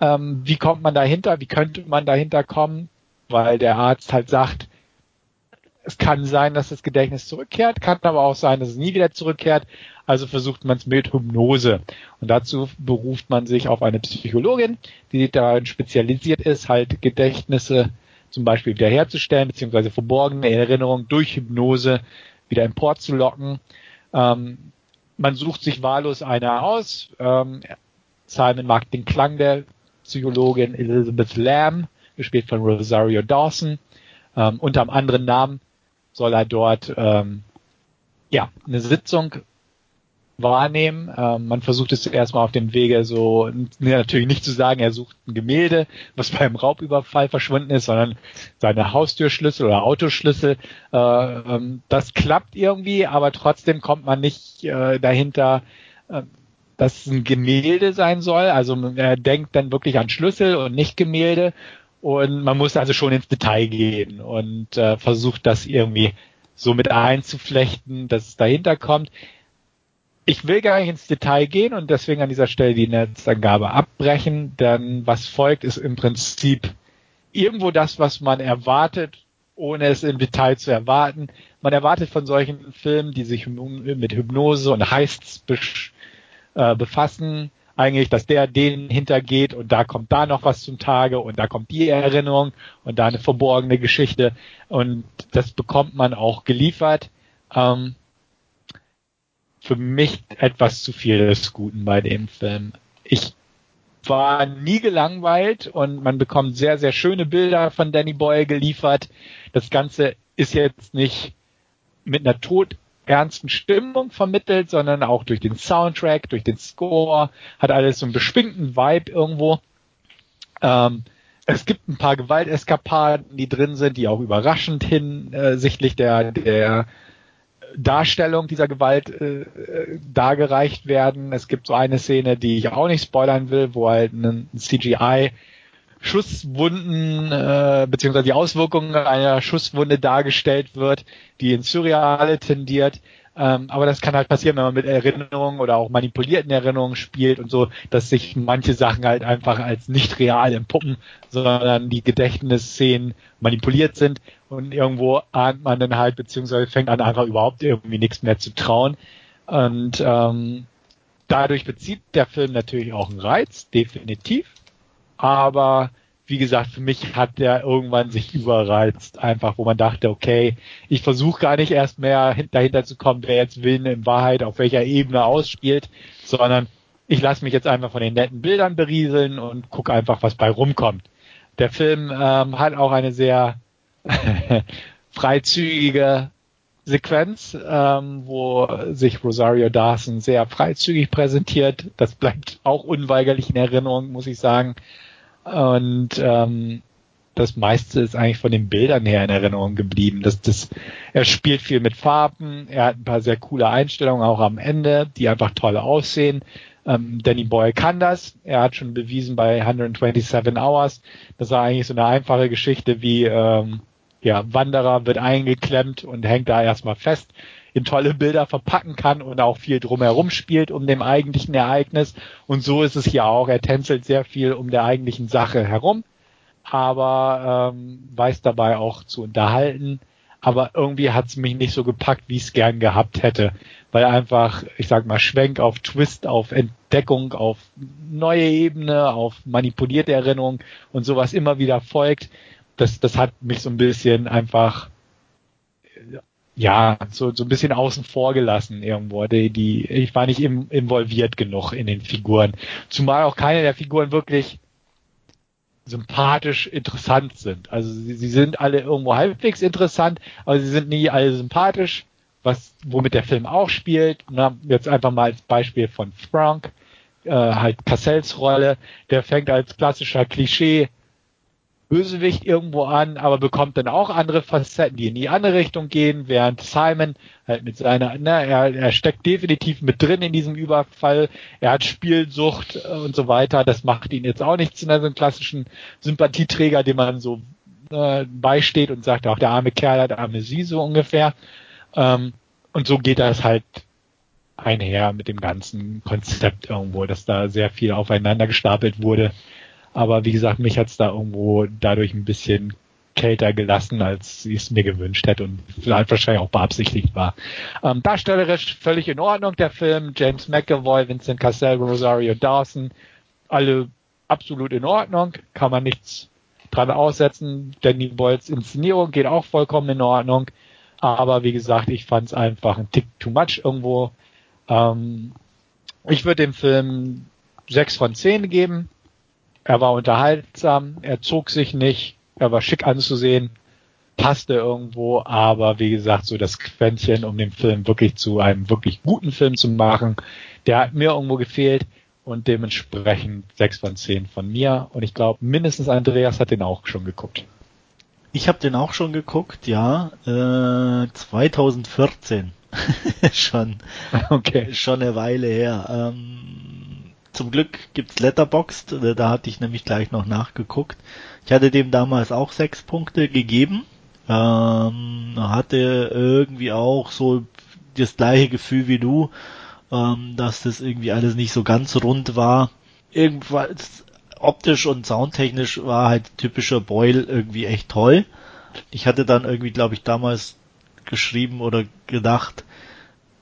Ähm, wie kommt man dahinter? Wie könnte man dahinter kommen? Weil der Arzt halt sagt, es kann sein, dass das Gedächtnis zurückkehrt, kann aber auch sein, dass es nie wieder zurückkehrt. Also versucht man es mit Hypnose. Und dazu beruft man sich auf eine Psychologin, die darin spezialisiert ist, halt Gedächtnisse zum Beispiel wiederherzustellen, beziehungsweise verborgene Erinnerungen durch Hypnose wieder emporzulocken. Ähm, man sucht sich wahllos einer aus. Ähm, Simon mag den Klang der Psychologin Elizabeth Lamb, gespielt von Rosario Dawson. Ähm, unter einem anderen Namen soll er dort ähm, ja eine Sitzung wahrnehmen. Ähm, man versucht es erstmal auf dem Wege so natürlich nicht zu sagen, er sucht ein Gemälde, was beim Raubüberfall verschwunden ist, sondern seine Haustürschlüssel oder Autoschlüssel. Äh, ähm, das klappt irgendwie, aber trotzdem kommt man nicht äh, dahinter, äh, dass es ein Gemälde sein soll. Also er denkt dann wirklich an Schlüssel und nicht Gemälde. Und man muss also schon ins Detail gehen und äh, versucht das irgendwie so mit einzuflechten, dass es dahinter kommt. Ich will gar nicht ins Detail gehen und deswegen an dieser Stelle die Netzangabe abbrechen, denn was folgt ist im Prinzip irgendwo das, was man erwartet, ohne es im Detail zu erwarten. Man erwartet von solchen Filmen, die sich mit Hypnose und Heists äh, befassen, eigentlich, dass der den hintergeht und da kommt da noch was zum Tage und da kommt die Erinnerung und da eine verborgene Geschichte und das bekommt man auch geliefert. Ähm, für mich etwas zu viel des Guten bei dem Film. Ich war nie gelangweilt und man bekommt sehr, sehr schöne Bilder von Danny Boyle geliefert. Das Ganze ist jetzt nicht mit einer Tod ernsten Stimmung vermittelt, sondern auch durch den Soundtrack, durch den Score, hat alles so einen beschwingten Vibe irgendwo. Ähm, es gibt ein paar Gewalteskapaden, die drin sind, die auch überraschend hinsichtlich der, der Darstellung dieser Gewalt äh, dargereicht werden. Es gibt so eine Szene, die ich auch nicht spoilern will, wo halt ein CGI Schusswunden äh, beziehungsweise die Auswirkungen einer Schusswunde dargestellt wird, die ins Surreale tendiert. Ähm, aber das kann halt passieren, wenn man mit Erinnerungen oder auch manipulierten Erinnerungen spielt und so, dass sich manche Sachen halt einfach als nicht real entpuppen, sondern die Gedächtnisszenen manipuliert sind und irgendwo ahnt man dann halt, beziehungsweise fängt an einfach überhaupt irgendwie nichts mehr zu trauen. Und ähm, dadurch bezieht der Film natürlich auch einen Reiz, definitiv aber wie gesagt, für mich hat der irgendwann sich überreizt, einfach, wo man dachte, okay, ich versuche gar nicht erst mehr dahinter zu kommen, wer jetzt Willen in Wahrheit auf welcher Ebene ausspielt, sondern ich lasse mich jetzt einfach von den netten Bildern berieseln und gucke einfach, was bei rumkommt. Der Film ähm, hat auch eine sehr freizügige Sequenz, ähm, wo sich Rosario Dawson sehr freizügig präsentiert. Das bleibt auch unweigerlich in Erinnerung, muss ich sagen. Und ähm, das meiste ist eigentlich von den Bildern her in Erinnerung geblieben. Das, das, er spielt viel mit Farben, er hat ein paar sehr coole Einstellungen auch am Ende, die einfach toll aussehen. Ähm, Danny Boyle kann das. Er hat schon bewiesen bei 127 Hours, dass er eigentlich so eine einfache Geschichte wie ähm, ja, Wanderer wird eingeklemmt und hängt da erstmal fest in tolle Bilder verpacken kann und auch viel drumherum spielt um dem eigentlichen Ereignis. Und so ist es hier auch. Er tänzelt sehr viel um der eigentlichen Sache herum, aber ähm, weiß dabei auch zu unterhalten. Aber irgendwie hat es mich nicht so gepackt, wie ich es gern gehabt hätte. Weil einfach, ich sag mal, Schwenk auf Twist, auf Entdeckung, auf neue Ebene, auf manipulierte Erinnerung und sowas immer wieder folgt. Das, das hat mich so ein bisschen einfach ja, so, so ein bisschen außen vor gelassen irgendwo. Die, die, ich war nicht im, involviert genug in den Figuren. Zumal auch keine der Figuren wirklich sympathisch interessant sind. Also sie, sie sind alle irgendwo halbwegs interessant, aber sie sind nie alle sympathisch, was womit der Film auch spielt. Na, jetzt einfach mal als Beispiel von Frank, äh, halt Cassells Rolle, der fängt als klassischer Klischee Bösewicht irgendwo an, aber bekommt dann auch andere Facetten, die in die andere Richtung gehen, während Simon halt mit seiner, na, er, er steckt definitiv mit drin in diesem Überfall, er hat Spielsucht äh, und so weiter, das macht ihn jetzt auch nicht zu einem klassischen Sympathieträger, dem man so äh, beisteht und sagt, auch der arme Kerl hat Amnesie so ungefähr. Ähm, und so geht das halt einher mit dem ganzen Konzept irgendwo, dass da sehr viel aufeinander gestapelt wurde aber wie gesagt, mich hat's da irgendwo dadurch ein bisschen kälter gelassen, als sie es mir gewünscht hätte und vielleicht wahrscheinlich auch beabsichtigt war. Ähm, darstellerisch völlig in Ordnung der Film. James McAvoy, Vincent Cassell, Rosario Dawson, alle absolut in Ordnung, kann man nichts dran aussetzen. Danny Boyles Inszenierung geht auch vollkommen in Ordnung. Aber wie gesagt, ich fand es einfach ein Tick too much irgendwo. Ähm, ich würde dem Film sechs von zehn geben. Er war unterhaltsam, er zog sich nicht, er war schick anzusehen, passte irgendwo, aber wie gesagt, so das Quäntchen, um den Film wirklich zu einem wirklich guten Film zu machen, der hat mir irgendwo gefehlt und dementsprechend sechs von zehn von mir. Und ich glaube, mindestens Andreas hat den auch schon geguckt. Ich habe den auch schon geguckt, ja. Äh, 2014. schon. Okay. Schon eine Weile her. Ähm, zum Glück gibt's Letterboxd, äh, da hatte ich nämlich gleich noch nachgeguckt. Ich hatte dem damals auch sechs Punkte gegeben. Ähm, hatte irgendwie auch so das gleiche Gefühl wie du, ähm, dass das irgendwie alles nicht so ganz rund war. Irgendwas optisch und soundtechnisch war halt typischer Boyle irgendwie echt toll. Ich hatte dann irgendwie, glaube ich, damals geschrieben oder gedacht,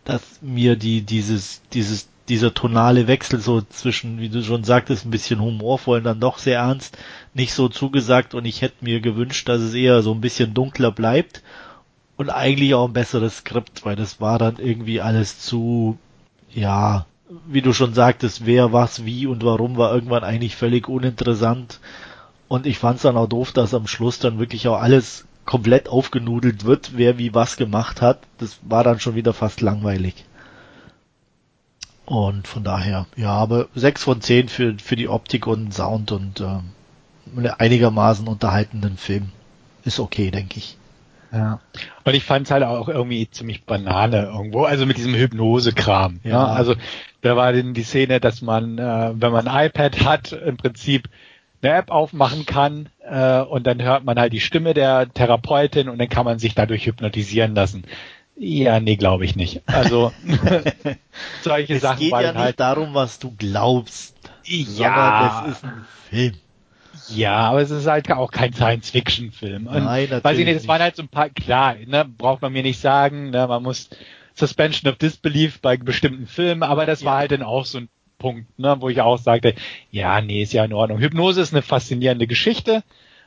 dass mir die dieses dieses dieser tonale Wechsel so zwischen, wie du schon sagtest, ein bisschen humorvoll und dann doch sehr ernst, nicht so zugesagt und ich hätte mir gewünscht, dass es eher so ein bisschen dunkler bleibt und eigentlich auch ein besseres Skript, weil das war dann irgendwie alles zu, ja, wie du schon sagtest, wer was wie und warum war irgendwann eigentlich völlig uninteressant und ich fand es dann auch doof, dass am Schluss dann wirklich auch alles komplett aufgenudelt wird, wer wie was gemacht hat. Das war dann schon wieder fast langweilig. Und von daher, ja, aber sechs von zehn für, für die Optik und Sound und äh, einigermaßen unterhaltenden Film. Ist okay, denke ich. Ja. Und ich fand es halt auch irgendwie ziemlich banane irgendwo, also mit diesem Hypnose-Kram. Ja. ja. Also da war denn die Szene, dass man, äh, wenn man ein iPad hat, im Prinzip eine App aufmachen kann äh, und dann hört man halt die Stimme der Therapeutin und dann kann man sich dadurch hypnotisieren lassen. Ja, nee, glaube ich nicht. Also solche es Sachen. Es geht ja nicht halt darum, was du glaubst. Ja. es ist ein Film. Ja, aber es ist halt auch kein Science-Fiction-Film. Nein, natürlich. Weiß ich nicht, es waren halt so ein paar, klar, ne, braucht man mir nicht sagen, ne, man muss Suspension of Disbelief bei bestimmten Filmen, aber das ja. war halt dann auch so ein Punkt, ne, wo ich auch sagte, ja, nee, ist ja in Ordnung. Hypnose ist eine faszinierende Geschichte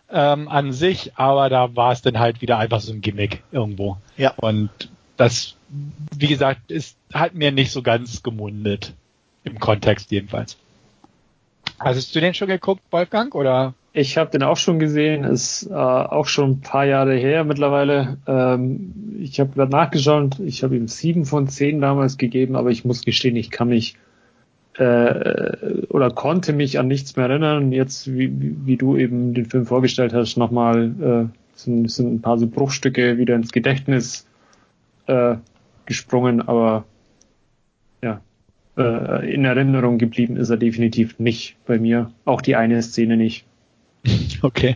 ähm, an sich, aber da war es dann halt wieder einfach so ein Gimmick irgendwo. Ja. Und das, wie gesagt, ist hat mir nicht so ganz gemundet. Im Kontext jedenfalls. Hast du den schon geguckt, Wolfgang, oder? Ich habe den auch schon gesehen, ist äh, auch schon ein paar Jahre her mittlerweile. Ähm, ich habe gerade nachgeschaut, ich habe ihm sieben von zehn damals gegeben, aber ich muss gestehen, ich kann mich äh, oder konnte mich an nichts mehr erinnern. Jetzt, wie, wie du eben den Film vorgestellt hast, nochmal äh, sind, sind ein paar so Bruchstücke wieder ins Gedächtnis äh, gesprungen, aber ja, äh, in Erinnerung geblieben ist er definitiv nicht bei mir. Auch die eine Szene nicht. Okay.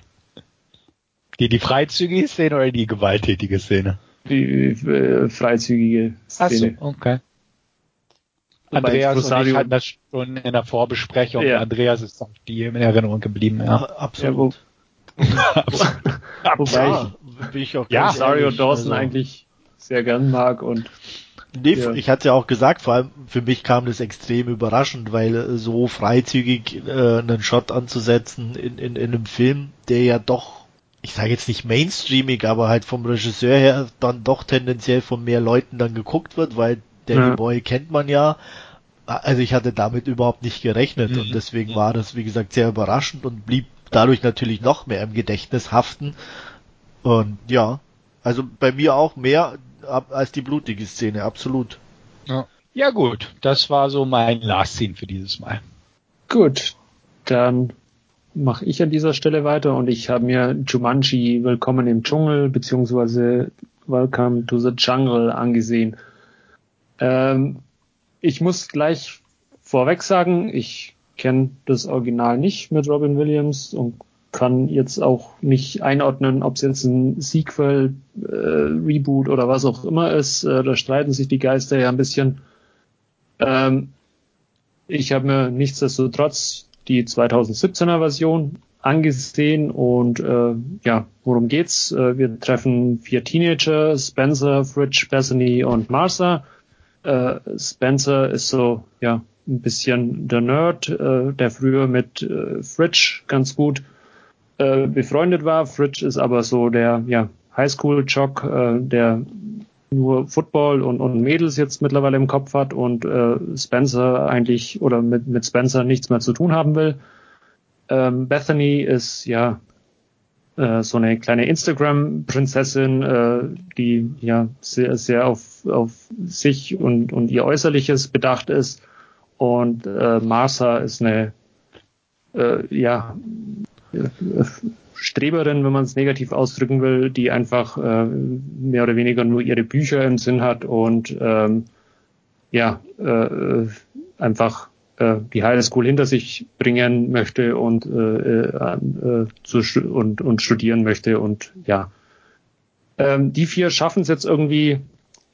Die, die freizügige Szene oder die gewalttätige Szene? Die äh, freizügige Szene. Ach so, okay. Andreas Rosario, und ich hatten das schon in der Vorbesprechung. Ja. Andreas ist auf die in Erinnerung geblieben. Ja, absolut. Ja, Wobei ich, ich auch ja, Rosario Dawson also. eigentlich sehr gern mag und Nee, ja. ich hatte ja auch gesagt, vor allem für mich kam das extrem überraschend, weil so freizügig äh, einen Shot anzusetzen in, in, in einem Film, der ja doch, ich sage jetzt nicht mainstreamig, aber halt vom Regisseur her dann doch tendenziell von mehr Leuten dann geguckt wird, weil Danny ja. Boy kennt man ja. Also ich hatte damit überhaupt nicht gerechnet mhm. und deswegen war das, wie gesagt, sehr überraschend und blieb dadurch natürlich noch mehr im Gedächtnis haften. Und ja, also bei mir auch mehr als die blutige Szene, absolut. Ja. ja gut, das war so mein Last Scene für dieses Mal. Gut, dann mache ich an dieser Stelle weiter und ich habe mir Jumanji Willkommen im Dschungel beziehungsweise Welcome to the Jungle angesehen. Ähm, ich muss gleich vorweg sagen, ich kenne das Original nicht mit Robin Williams und kann jetzt auch nicht einordnen, ob es jetzt ein Sequel, äh, Reboot oder was auch immer ist. Äh, da streiten sich die Geister ja ein bisschen. Ähm, ich habe mir nichtsdestotrotz die 2017er Version angesehen und äh, ja, worum geht's? Äh, wir treffen vier Teenager, Spencer, Fridge, Bethany und Martha. Äh, Spencer ist so, ja, ein bisschen der Nerd, äh, der früher mit äh, Fridge ganz gut äh, befreundet war. Fridge ist aber so der ja, Highschool-Jock, äh, der nur Football und, und Mädels jetzt mittlerweile im Kopf hat und äh, Spencer eigentlich oder mit, mit Spencer nichts mehr zu tun haben will. Ähm, Bethany ist ja äh, so eine kleine Instagram-Prinzessin, äh, die ja sehr, sehr auf, auf sich und, und ihr Äußerliches bedacht ist. Und Martha ist eine äh, ja Streberin, wenn man es negativ ausdrücken will, die einfach äh, mehr oder weniger nur ihre Bücher im Sinn hat und ähm, ja äh, einfach äh, die High School hinter sich bringen möchte und äh, äh, zu, und, und studieren möchte und ja. Ähm, die vier schaffen es jetzt irgendwie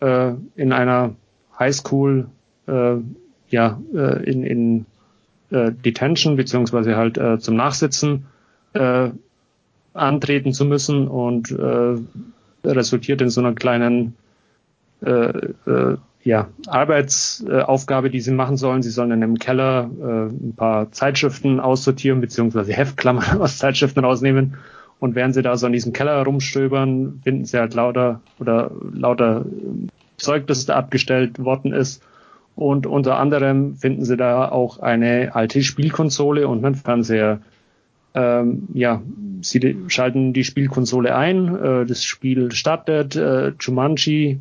äh, in einer High School äh, ja äh, in, in äh, Detention beziehungsweise halt äh, zum Nachsitzen äh, antreten zu müssen und äh, resultiert in so einer kleinen äh, äh, ja, Arbeitsaufgabe, die sie machen sollen. Sie sollen in einem Keller äh, ein paar Zeitschriften aussortieren, beziehungsweise Heftklammern aus Zeitschriften rausnehmen. Und während sie da so in diesem Keller herumstöbern, finden sie halt lauter oder lauter Zeug, das da abgestellt worden ist. Und unter anderem finden sie da auch eine alte Spielkonsole und einen Fernseher. Ähm, ja, sie schalten die Spielkonsole ein, äh, das Spiel startet, äh, Jumanji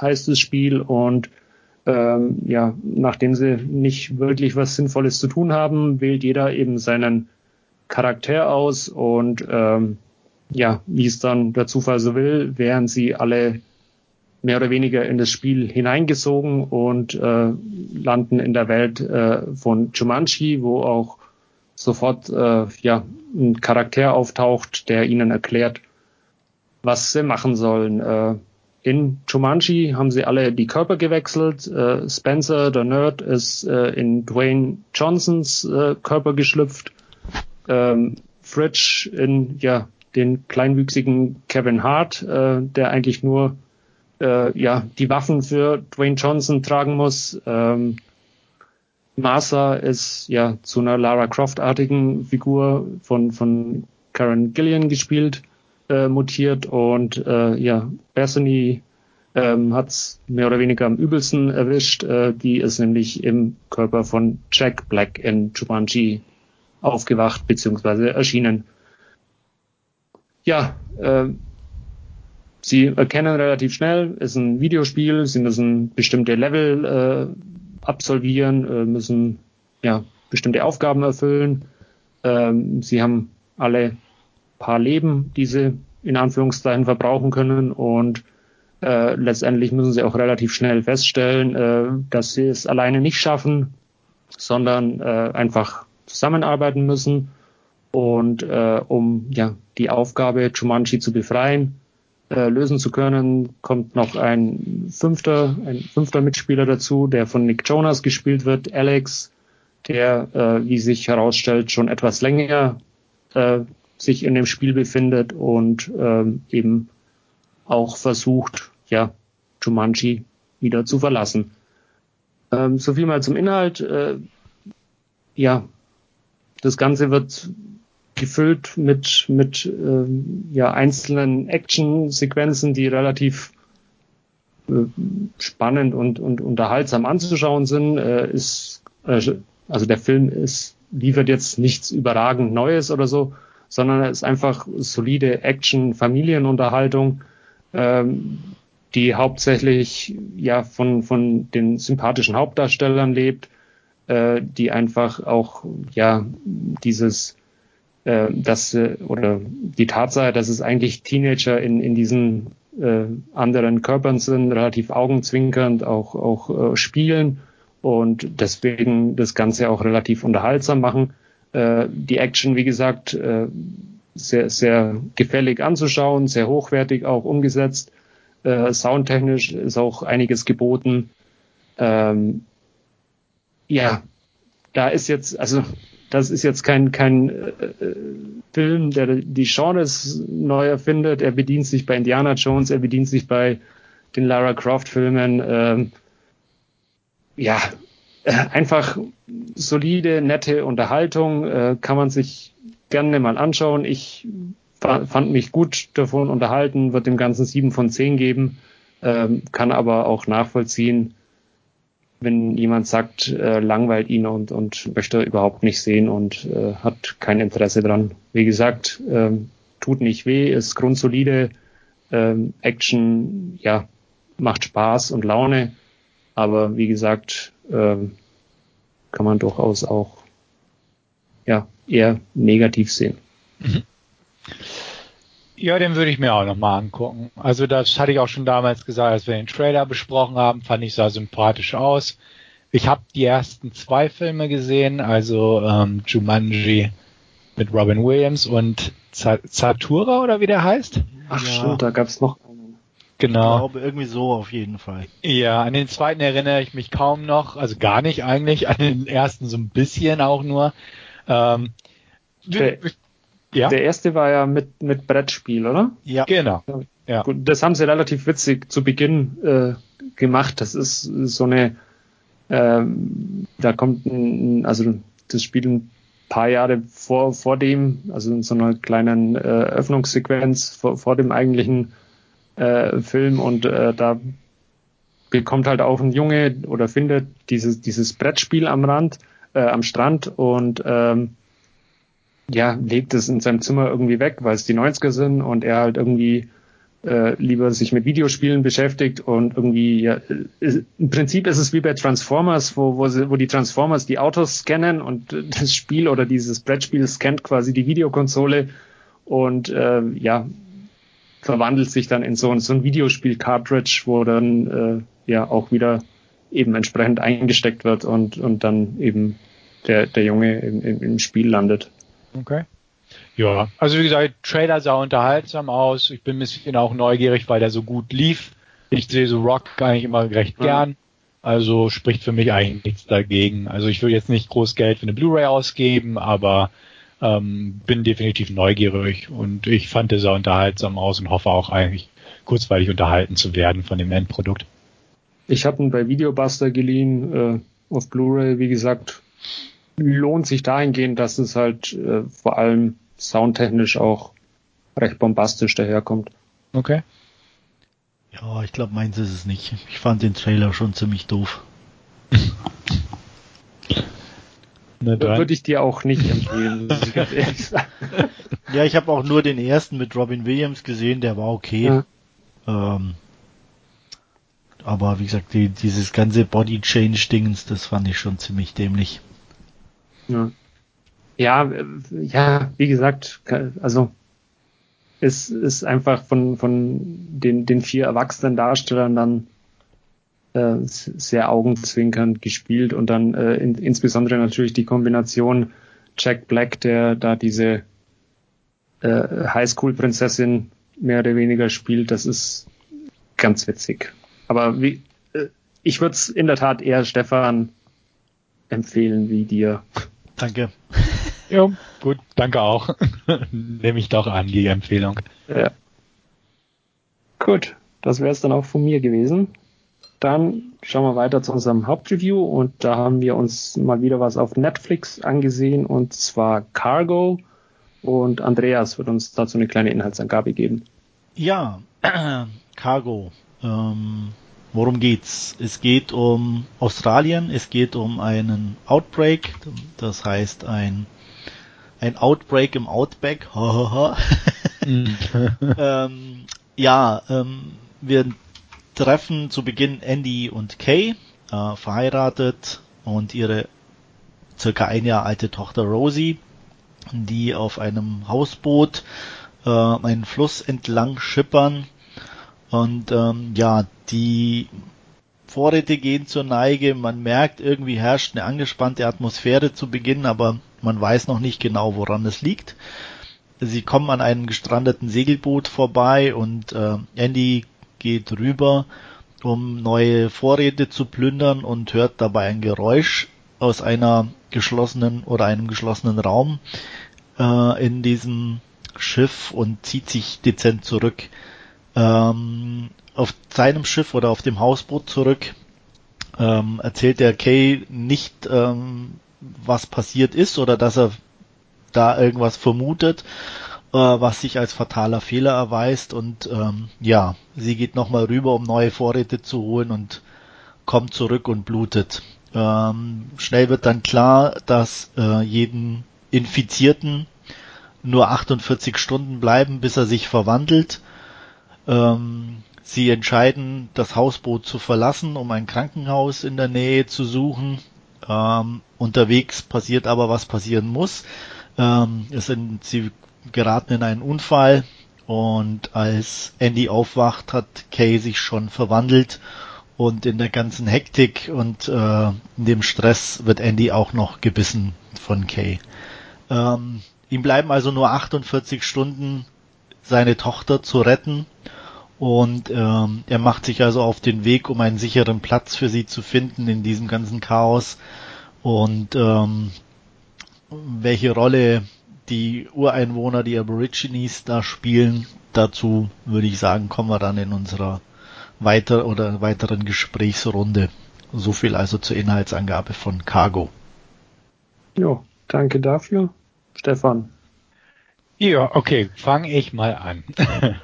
heißt das Spiel und ähm, ja, nachdem sie nicht wirklich was Sinnvolles zu tun haben, wählt jeder eben seinen Charakter aus und ähm, ja, wie es dann der Zufall so will, werden sie alle mehr oder weniger in das Spiel hineingesogen und äh, landen in der Welt äh, von Jumanji, wo auch sofort äh, ja, ein Charakter auftaucht, der ihnen erklärt, was sie machen sollen. Äh, in Jumanji haben sie alle die Körper gewechselt. Äh, Spencer, der Nerd, ist äh, in Dwayne Johnsons äh, Körper geschlüpft. Ähm, Fridge in ja den kleinwüchsigen Kevin Hart, äh, der eigentlich nur äh, ja die Waffen für Dwayne Johnson tragen muss. Ähm, Martha ist ja zu einer Lara Croft-artigen Figur von, von Karen Gillian gespielt, äh, mutiert und äh, ja, Bethany ähm, hat mehr oder weniger am übelsten erwischt. Äh, die ist nämlich im Körper von Jack Black in Jumanji aufgewacht bzw. erschienen. Ja, äh, sie erkennen relativ schnell, ist ein Videospiel, sie müssen bestimmte Level äh, absolvieren, äh, müssen ja bestimmte Aufgaben erfüllen. Ähm, sie haben alle paar Leben, die sie in Anführungszeichen verbrauchen können und äh, letztendlich müssen sie auch relativ schnell feststellen, äh, dass sie es alleine nicht schaffen, sondern äh, einfach zusammenarbeiten müssen. Und äh, um ja die Aufgabe Jumanji zu befreien, äh, lösen zu können, kommt noch ein fünfter, ein fünfter Mitspieler dazu, der von Nick Jonas gespielt wird, Alex, der, äh, wie sich herausstellt, schon etwas länger äh, sich in dem Spiel befindet und ähm, eben auch versucht, ja, Jumanji wieder zu verlassen. Ähm, so viel mal zum Inhalt. Äh, ja, das Ganze wird gefüllt mit, mit ähm, ja, einzelnen Action-Sequenzen, die relativ äh, spannend und, und unterhaltsam anzuschauen sind. Äh, ist, äh, also der Film ist, liefert jetzt nichts überragend Neues oder so, sondern es ist einfach solide Action-Familienunterhaltung, ähm, die hauptsächlich ja von, von den sympathischen Hauptdarstellern lebt, äh, die einfach auch ja dieses äh, dass äh, oder die Tatsache, dass es eigentlich Teenager in, in diesen äh, anderen Körpern sind, relativ augenzwinkernd auch, auch äh, spielen und deswegen das Ganze auch relativ unterhaltsam machen. Äh, die Action, wie gesagt, äh, sehr, sehr gefällig anzuschauen, sehr hochwertig auch umgesetzt. Äh, soundtechnisch ist auch einiges geboten. Ähm, ja, da ist jetzt, also das ist jetzt kein, kein äh, Film, der die Genres neu erfindet. Er bedient sich bei Indiana Jones, er bedient sich bei den Lara Croft Filmen. Ähm, ja, äh, einfach solide, nette Unterhaltung, äh, kann man sich gerne mal anschauen. Ich fand mich gut davon unterhalten, wird dem Ganzen sieben von zehn geben, ähm, kann aber auch nachvollziehen, wenn jemand sagt, äh, langweilt ihn und, und möchte überhaupt nicht sehen und äh, hat kein Interesse dran. Wie gesagt, ähm, tut nicht weh, ist grundsolide, ähm, Action, ja, macht Spaß und Laune, aber wie gesagt, ähm, kann man durchaus auch ja, eher negativ sehen. Mhm. Ja, den würde ich mir auch nochmal angucken. Also das hatte ich auch schon damals gesagt, als wir den Trailer besprochen haben, fand ich sah sympathisch aus. Ich habe die ersten zwei Filme gesehen, also ähm, Jumanji mit Robin Williams und Zatura oder wie der heißt. Ach ja. stimmt, da gab's noch einen. Genau. Ich glaube irgendwie so auf jeden Fall. Ja, an den zweiten erinnere ich mich kaum noch, also gar nicht eigentlich, an den ersten so ein bisschen auch nur. Ähm, der, ja? der erste war ja mit, mit Brettspiel, oder? Ja. Genau. Ja. Gut, das haben sie relativ witzig zu Beginn äh, gemacht. Das ist so eine, ähm, da kommt ein, also das Spiel ein paar Jahre vor, vor dem, also in so einer kleinen äh, Öffnungssequenz vor, vor dem eigentlichen äh, Film und äh, da bekommt halt auch ein Junge oder findet dieses, dieses Brettspiel am Rand, äh, am Strand und ähm, ja, legt es in seinem Zimmer irgendwie weg, weil es die 90er sind und er halt irgendwie äh, lieber sich mit Videospielen beschäftigt und irgendwie, ja, ist, im Prinzip ist es wie bei Transformers, wo, wo, sie, wo die Transformers die Autos scannen und das Spiel oder dieses Brettspiel scannt quasi die Videokonsole und äh, ja, verwandelt sich dann in so, so ein Videospiel-Cartridge, wo dann äh, ja auch wieder eben entsprechend eingesteckt wird und, und dann eben der, der Junge im, im, im Spiel landet. Okay. Ja, also wie gesagt, Trailer sah unterhaltsam aus. Ich bin ein bisschen auch neugierig, weil der so gut lief. Ich sehe so Rock eigentlich immer recht gern. Also spricht für mich eigentlich nichts dagegen. Also ich will jetzt nicht groß Geld für eine Blu-ray ausgeben, aber ähm, bin definitiv neugierig und ich fand es sah unterhaltsam aus und hoffe auch eigentlich kurzweilig unterhalten zu werden von dem Endprodukt. Ich habe ihn bei Videobuster geliehen äh, auf Blu-ray. Wie gesagt, lohnt sich dahingehend, dass es halt äh, vor allem soundtechnisch auch recht bombastisch daherkommt. Okay. Ja, ich glaube, meins ist es nicht. Ich fand den Trailer schon ziemlich doof. Würde ich dir auch nicht empfehlen, muss ich ganz ehrlich sagen. Ja, ich habe auch nur den ersten mit Robin Williams gesehen, der war okay. Ja. Ähm, aber wie gesagt, die, dieses ganze Body Change Dingens, das fand ich schon ziemlich dämlich. Ja. Ja, wie gesagt, also es ist einfach von, von den, den vier erwachsenen Darstellern dann äh, sehr augenzwinkernd gespielt und dann äh, in, insbesondere natürlich die Kombination Jack Black, der da diese äh, Highschool-Prinzessin mehr oder weniger spielt, das ist ganz witzig. Aber wie, äh, ich würde es in der Tat eher Stefan empfehlen wie dir. Danke. Ja, gut, danke auch. Nehme ich doch an, die Empfehlung. Ja. Gut, das wäre es dann auch von mir gewesen. Dann schauen wir weiter zu unserem Hauptreview und da haben wir uns mal wieder was auf Netflix angesehen und zwar Cargo und Andreas wird uns dazu eine kleine Inhaltsangabe geben. Ja, Cargo. Ähm, Worum geht's? Es geht um Australien, es geht um einen Outbreak, das heißt ein, ein Outbreak im Outback. ähm, ja, ähm, wir treffen zu Beginn Andy und Kay, äh, verheiratet und ihre circa ein Jahr alte Tochter Rosie, die auf einem Hausboot äh, einen Fluss entlang schippern und ähm, ja, die Vorräte gehen zur Neige. Man merkt, irgendwie herrscht eine angespannte Atmosphäre zu Beginn, aber man weiß noch nicht genau, woran es liegt. Sie kommen an einem gestrandeten Segelboot vorbei und äh, Andy geht rüber, um neue Vorräte zu plündern und hört dabei ein Geräusch aus einer geschlossenen oder einem geschlossenen Raum äh, in diesem Schiff und zieht sich dezent zurück. Ähm, auf seinem Schiff oder auf dem Hausboot zurück ähm, erzählt der Kay nicht, ähm, was passiert ist oder dass er da irgendwas vermutet, äh, was sich als fataler Fehler erweist und ähm, ja, sie geht nochmal rüber, um neue Vorräte zu holen und kommt zurück und blutet. Ähm, schnell wird dann klar, dass äh, jeden Infizierten nur 48 Stunden bleiben, bis er sich verwandelt. Ähm, sie entscheiden, das Hausboot zu verlassen, um ein Krankenhaus in der Nähe zu suchen. Ähm, unterwegs passiert aber, was passieren muss. Ähm, sind, sie geraten in einen Unfall und als Andy aufwacht, hat Kay sich schon verwandelt und in der ganzen Hektik und äh, in dem Stress wird Andy auch noch gebissen von Kay. Ähm, ihm bleiben also nur 48 Stunden, seine Tochter zu retten und ähm, er macht sich also auf den Weg, um einen sicheren Platz für sie zu finden in diesem ganzen Chaos und ähm, welche Rolle die Ureinwohner, die Aborigines da spielen. Dazu würde ich sagen, kommen wir dann in unserer weiter oder weiteren Gesprächsrunde. So viel also zur Inhaltsangabe von Cargo. Jo, danke dafür. Stefan. Ja, okay, fange ich mal an.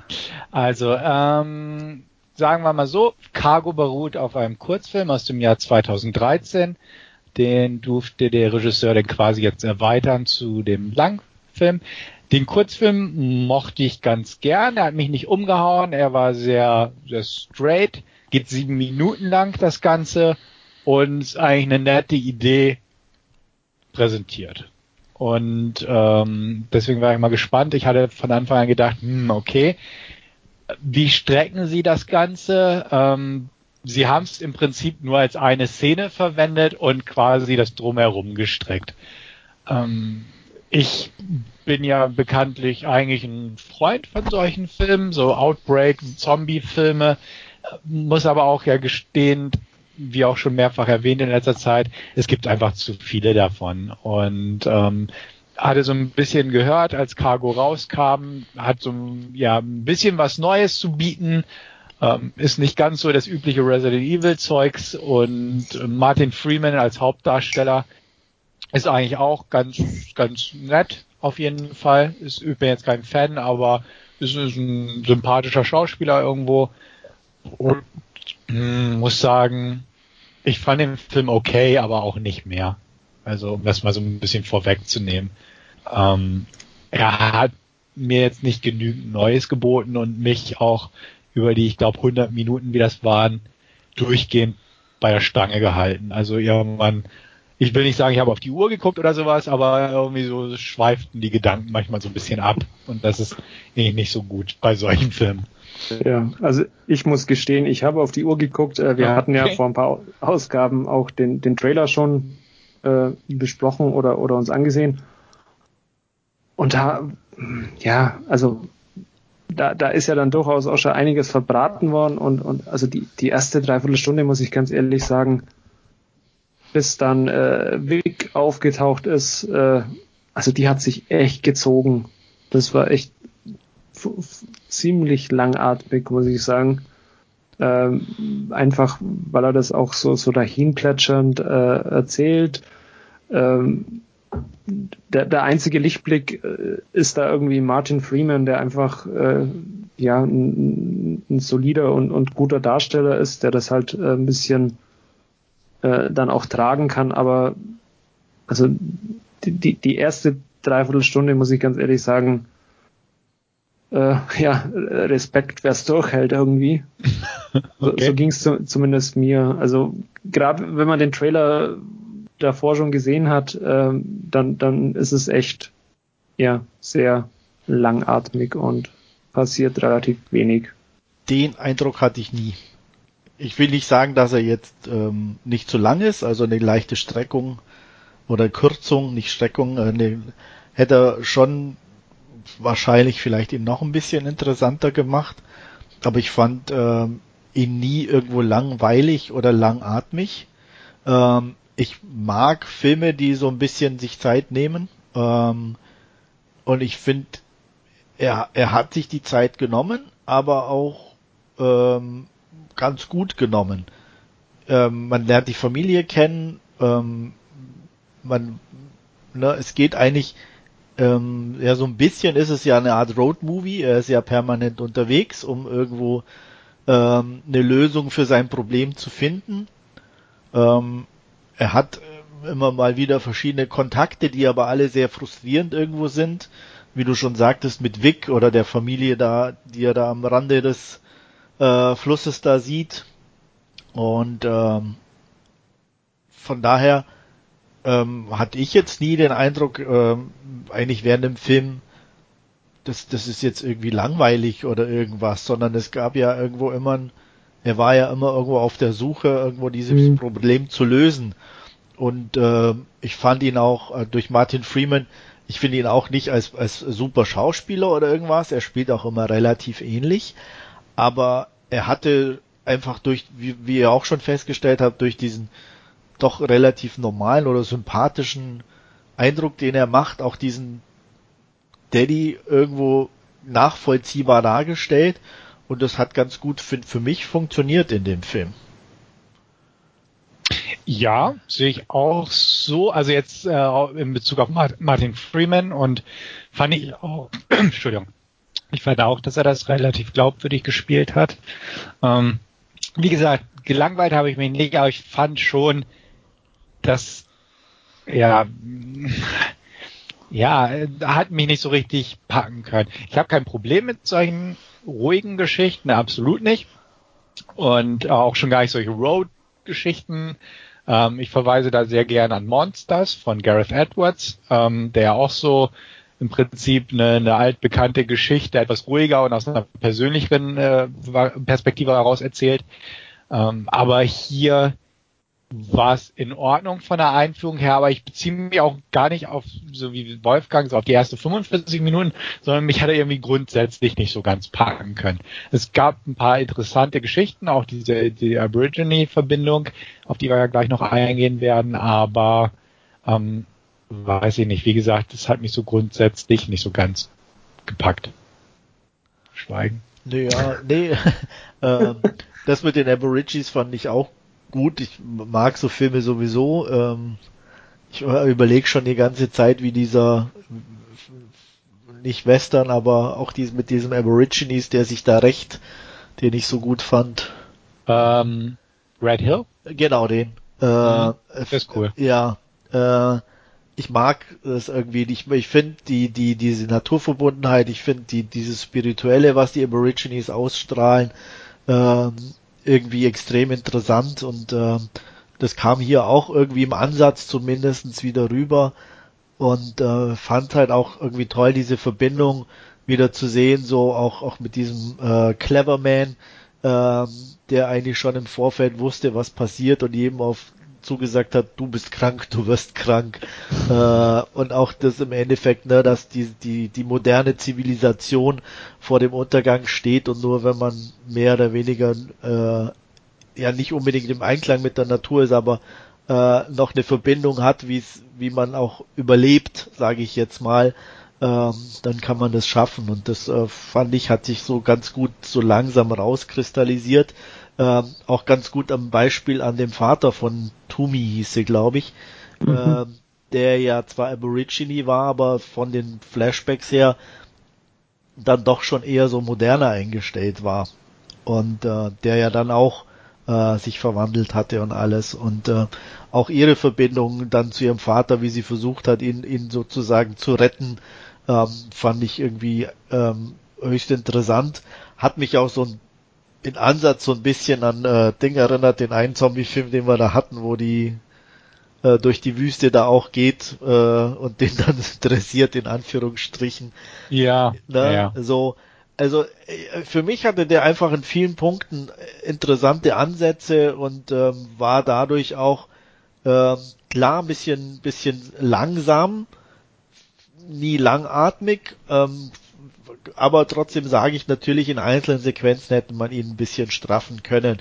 also, ähm, sagen wir mal so, Cargo beruht auf einem Kurzfilm aus dem Jahr 2013. Den durfte der Regisseur dann quasi jetzt erweitern zu dem Lang Film. Den Kurzfilm mochte ich ganz gern. Er hat mich nicht umgehauen. Er war sehr, sehr straight. Geht sieben Minuten lang das Ganze und eigentlich eine nette Idee präsentiert. Und ähm, deswegen war ich mal gespannt. Ich hatte von Anfang an gedacht, hm, okay, wie strecken Sie das Ganze? Ähm, Sie haben es im Prinzip nur als eine Szene verwendet und quasi das drumherum gestreckt. Ähm, ich bin ja bekanntlich eigentlich ein Freund von solchen Filmen, so Outbreak, Zombie-Filme, muss aber auch ja gestehen, wie auch schon mehrfach erwähnt in letzter Zeit, es gibt einfach zu viele davon. Und ähm, hatte so ein bisschen gehört, als Cargo rauskam, hat so ja ein bisschen was Neues zu bieten, ähm, ist nicht ganz so das übliche Resident Evil Zeugs und Martin Freeman als Hauptdarsteller ist eigentlich auch ganz, ganz nett, auf jeden Fall. Ist, ich bin jetzt kein Fan, aber ist, ist ein sympathischer Schauspieler irgendwo. Und hm, muss sagen, ich fand den Film okay, aber auch nicht mehr. Also, um das mal so ein bisschen vorwegzunehmen. Ähm, er hat mir jetzt nicht genügend Neues geboten und mich auch über die, ich glaube, 100 Minuten, wie das waren, durchgehend bei der Stange gehalten. Also irgendwann ich will nicht sagen, ich habe auf die Uhr geguckt oder sowas, aber irgendwie so schweiften die Gedanken manchmal so ein bisschen ab. Und das ist eh nicht so gut bei solchen Filmen. Ja, also ich muss gestehen, ich habe auf die Uhr geguckt. Äh, wir okay. hatten ja vor ein paar Ausgaben auch den, den Trailer schon äh, besprochen oder, oder uns angesehen. Und da, ja, also da, da ist ja dann durchaus auch schon einiges verbraten worden und, und also die, die erste Dreiviertelstunde, muss ich ganz ehrlich sagen, bis dann äh, Vic aufgetaucht ist, äh, also die hat sich echt gezogen. Das war echt ziemlich langatmig, muss ich sagen. Ähm, einfach, weil er das auch so, so dahinplätschernd äh, erzählt. Ähm, der, der einzige Lichtblick äh, ist da irgendwie Martin Freeman, der einfach äh, ja ein, ein solider und, und guter Darsteller ist, der das halt äh, ein bisschen äh, dann auch tragen kann. Aber also die, die, die erste Dreiviertelstunde, muss ich ganz ehrlich sagen, äh, ja, Respekt, wer es durchhält irgendwie. okay. So, so ging es zu, zumindest mir. Also gerade wenn man den Trailer davor schon gesehen hat, äh, dann, dann ist es echt ja sehr langatmig und passiert relativ wenig. Den Eindruck hatte ich nie ich will nicht sagen, dass er jetzt ähm, nicht zu lang ist, also eine leichte Streckung oder Kürzung, nicht Streckung, äh, eine, hätte er schon wahrscheinlich vielleicht ihn noch ein bisschen interessanter gemacht, aber ich fand ähm, ihn nie irgendwo langweilig oder langatmig. Ähm, ich mag Filme, die so ein bisschen sich Zeit nehmen. Ähm, und ich finde, er, er hat sich die Zeit genommen, aber auch ähm, ganz gut genommen. Ähm, man lernt die Familie kennen, ähm, man, ne, es geht eigentlich, ähm, ja, so ein bisschen ist es ja eine Art Road-Movie. Er ist ja permanent unterwegs, um irgendwo ähm, eine Lösung für sein Problem zu finden. Ähm, er hat äh, immer mal wieder verschiedene Kontakte, die aber alle sehr frustrierend irgendwo sind. Wie du schon sagtest, mit Vic oder der Familie da, die er da am Rande des äh, Flusses da sieht. Und ähm, von daher ähm, hatte ich jetzt nie den Eindruck, ähm, eigentlich während dem Film, das, das ist jetzt irgendwie langweilig oder irgendwas, sondern es gab ja irgendwo immer ein, er war ja immer irgendwo auf der Suche, irgendwo dieses mhm. Problem zu lösen. Und äh, ich fand ihn auch äh, durch Martin Freeman, ich finde ihn auch nicht als, als super Schauspieler oder irgendwas, er spielt auch immer relativ ähnlich, aber er hatte einfach durch, wie, wie ihr auch schon festgestellt habt, durch diesen doch relativ normalen oder sympathischen Eindruck, den er macht, auch diesen Daddy irgendwo nachvollziehbar dargestellt und das hat ganz gut für, für mich funktioniert in dem Film. Ja, sehe ich auch so. Also jetzt äh, in Bezug auf Martin Freeman und fand ich auch, Entschuldigung, ich fand auch, dass er das relativ glaubwürdig gespielt hat. Ähm, wie gesagt, gelangweilt habe ich mich nicht, aber ich fand schon, dass ja ja, hat mich nicht so richtig packen können. Ich habe kein Problem mit solchen ruhigen Geschichten, absolut nicht. Und auch schon gar nicht solche Road-Geschichten. Ähm, ich verweise da sehr gerne an Monsters von Gareth Edwards, ähm, der auch so im Prinzip eine, eine altbekannte Geschichte etwas ruhiger und aus einer persönlicheren äh, Perspektive heraus erzählt. Ähm, aber hier war es in Ordnung von der Einführung her, aber ich beziehe mich auch gar nicht auf, so wie Wolfgang, so auf die ersten 45 Minuten, sondern mich hat er irgendwie grundsätzlich nicht so ganz packen können. Es gab ein paar interessante Geschichten, auch diese die Aborigine-Verbindung, auf die wir ja gleich noch eingehen werden, aber ähm, weiß ich nicht. Wie gesagt, das hat mich so grundsätzlich nicht so ganz gepackt. Schweigen. Naja, nee, äh, das mit den Aborigines fand ich auch gut. Ich mag so Filme sowieso. Ähm, ich überlege schon die ganze Zeit, wie dieser nicht Western, aber auch dies, mit diesem Aborigines, der sich da recht, den ich so gut fand. Ähm, Red Hill? Genau, den. Äh, mhm, das ist cool. Ja. Äh, ich mag das irgendwie. Ich, ich finde die, die, diese Naturverbundenheit, ich finde die, dieses Spirituelle, was die Aborigines ausstrahlen, ähm, irgendwie extrem interessant und äh, das kam hier auch irgendwie im Ansatz zumindestens wieder rüber und äh, fand halt auch irgendwie toll, diese Verbindung wieder zu sehen, so auch, auch mit diesem äh, Cleverman, äh, der eigentlich schon im Vorfeld wusste, was passiert und jedem auf zugesagt hat, du bist krank, du wirst krank. Äh, und auch das im Endeffekt, ne, dass die, die, die moderne Zivilisation vor dem Untergang steht und nur wenn man mehr oder weniger äh, ja nicht unbedingt im Einklang mit der Natur ist, aber äh, noch eine Verbindung hat, wie es, wie man auch überlebt, sage ich jetzt mal, ähm, dann kann man das schaffen. Und das äh, fand ich, hat sich so ganz gut so langsam rauskristallisiert. Ähm, auch ganz gut am Beispiel an dem Vater von Tumi hieß sie, glaube ich, mhm. äh, der ja zwar Aborigine war, aber von den Flashbacks her dann doch schon eher so moderner eingestellt war. Und äh, der ja dann auch äh, sich verwandelt hatte und alles. Und äh, auch ihre Verbindung dann zu ihrem Vater, wie sie versucht hat, ihn, ihn sozusagen zu retten, ähm, fand ich irgendwie ähm, höchst interessant. Hat mich auch so ein in Ansatz so ein bisschen an äh, Ding erinnert, den einen Zombie-Film, den wir da hatten, wo die äh, durch die Wüste da auch geht äh, und den dann dressiert in Anführungsstrichen. Ja, ne? ja. So, also äh, für mich hatte der einfach in vielen Punkten interessante Ansätze und ähm, war dadurch auch äh, klar ein bisschen, bisschen langsam, nie langatmig, ähm, aber trotzdem sage ich natürlich, in einzelnen Sequenzen hätte man ihn ein bisschen straffen können.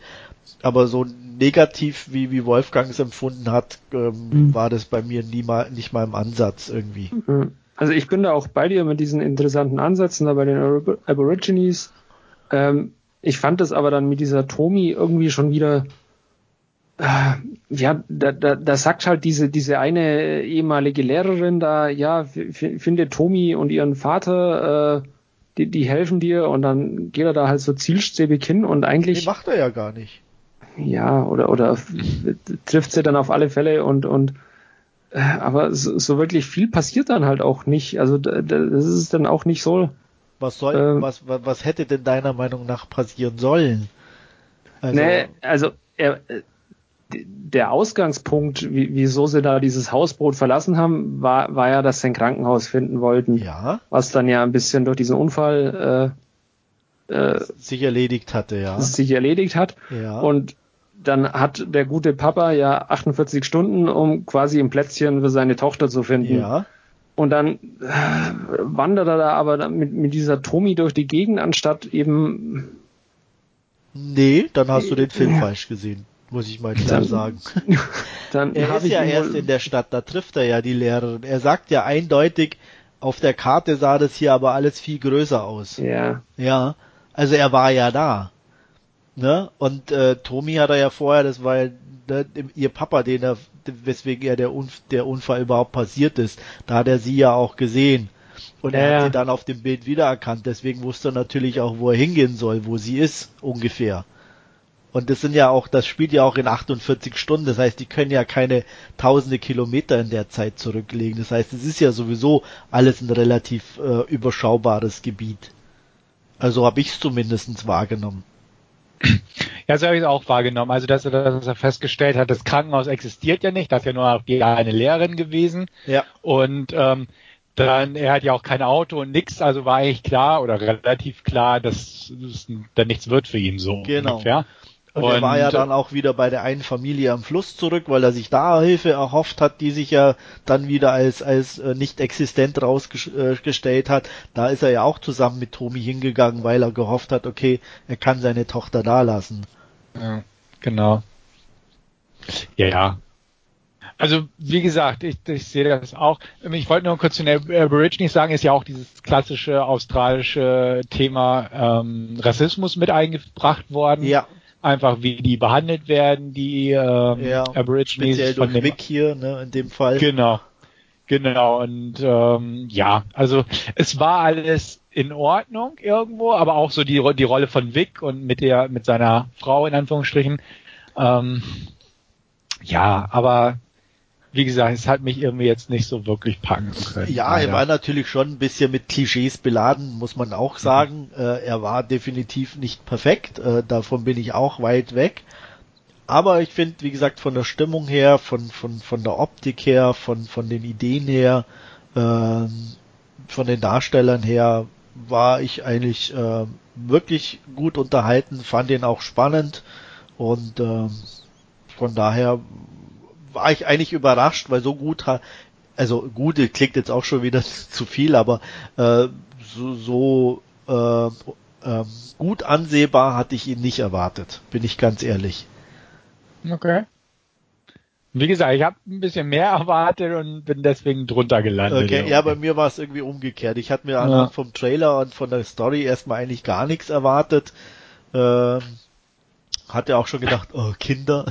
aber so negativ wie, wie Wolfgang es empfunden hat, ähm, mhm. war das bei mir nie mal, nicht mal im Ansatz irgendwie. Mhm. Also ich bin da auch bei dir mit diesen interessanten Ansätzen da bei den Aborigines. Ähm, ich fand das aber dann mit dieser Tomi irgendwie schon wieder, ja, da, da, da sagt halt diese, diese eine ehemalige Lehrerin da, ja, finde Tomi und ihren Vater, äh, die, die helfen dir und dann geht er da halt so zielstrebig hin und eigentlich. Die macht er ja gar nicht. Ja, oder, oder trifft sie dann auf alle Fälle und, und äh, aber so, so wirklich viel passiert dann halt auch nicht. Also das ist dann auch nicht so. Was soll, ähm, was, was hätte denn deiner Meinung nach passieren sollen? Also, nee, also er, der Ausgangspunkt, wieso sie da dieses Hausboot verlassen haben, war, war ja, dass sie ein Krankenhaus finden wollten. Ja. Was dann ja ein bisschen durch diesen Unfall äh, äh, sich erledigt hatte, ja. Sich erledigt hat. Ja. Und dann hat der gute Papa ja 48 Stunden, um quasi ein Plätzchen für seine Tochter zu finden. Ja. Und dann äh, wandert er da aber mit, mit dieser Tomi durch die Gegend, anstatt eben. Nee, dann hast du den Film falsch gesehen, muss ich mal klar dann, sagen. Dann er ist ja erst in der Stadt, da trifft er ja die Lehrerin. Er sagt ja eindeutig, auf der Karte sah das hier aber alles viel größer aus. Ja. Ja. Also er war ja da. Ne? Und äh, Tommy hat er ja vorher, das war ja ne, ihr Papa, den er, weswegen er der, Unf der Unfall überhaupt passiert ist. Da hat er sie ja auch gesehen. Und ja, er hat sie dann auf dem Bild wiedererkannt. Deswegen wusste er natürlich auch, wo er hingehen soll, wo sie ist, ungefähr. Und das sind ja auch, das spielt ja auch in 48 Stunden. Das heißt, die können ja keine tausende Kilometer in der Zeit zurücklegen. Das heißt, es ist ja sowieso alles ein relativ äh, überschaubares Gebiet. Also habe ich es zumindest wahrgenommen. Ja, so habe ich es auch wahrgenommen. Also, dass er, dass er festgestellt hat, das Krankenhaus existiert ja nicht, das ist ja nur die eine Lehrerin gewesen. Ja. Und ähm, dann, er hat ja auch kein Auto und nix, also war eigentlich klar oder relativ klar, dass es dann nichts wird für ihn so genau. ungefähr. Und, und er war ja dann auch wieder bei der einen Familie am Fluss zurück, weil er sich da Hilfe erhofft hat, die sich ja dann wieder als, als äh, nicht existent rausgestellt hat. Da ist er ja auch zusammen mit Tomi hingegangen, weil er gehofft hat, okay, er kann seine Tochter da lassen. Ja, genau. Ja, ja. Also wie gesagt, ich, ich sehe das auch. Ich wollte nur kurz zu den Aborigines sagen, ist ja auch dieses klassische australische Thema ähm, Rassismus mit eingebracht worden. Ja einfach wie die behandelt werden, die ähm, ja, Aborigines von dem Wick hier, ne, in dem Fall. Genau. Genau, und ähm, ja, also es war alles in Ordnung irgendwo, aber auch so die, die Rolle von Vic und mit der, mit seiner Frau in Anführungsstrichen. Ähm, ja, aber wie gesagt, es hat mich irgendwie jetzt nicht so wirklich packen können. Ja, er war natürlich schon ein bisschen mit Klischees beladen, muss man auch sagen. Mhm. Äh, er war definitiv nicht perfekt, äh, davon bin ich auch weit weg. Aber ich finde, wie gesagt, von der Stimmung her, von, von, von der Optik her, von, von den Ideen her, äh, von den Darstellern her, war ich eigentlich äh, wirklich gut unterhalten, fand ihn auch spannend und äh, von daher war ich eigentlich überrascht, weil so gut, also gut, klingt jetzt auch schon wieder zu viel, aber äh, so, so äh, äh, gut ansehbar hatte ich ihn nicht erwartet, bin ich ganz ehrlich. Okay. Wie gesagt, ich habe ein bisschen mehr erwartet und bin deswegen drunter gelandet. Okay, ja, bei mir war es irgendwie umgekehrt. Ich hatte mir ja. vom Trailer und von der Story erstmal eigentlich gar nichts erwartet. Ähm, hatte auch schon gedacht, oh, Kinder.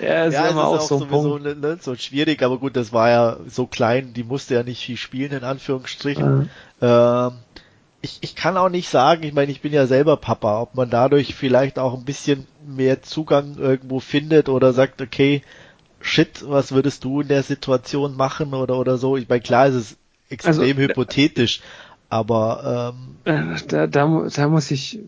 ja, ist ja, immer auch, auch so, sowieso ne, ne, so schwierig, aber gut, das war ja so klein, die musste ja nicht viel spielen, in Anführungsstrichen. Mhm. Ähm, ich, ich kann auch nicht sagen, ich meine, ich bin ja selber Papa, ob man dadurch vielleicht auch ein bisschen mehr Zugang irgendwo findet oder sagt, okay, shit, was würdest du in der Situation machen oder oder so. Ich meine, klar ist es extrem also, hypothetisch, aber ähm, da, da, da muss ich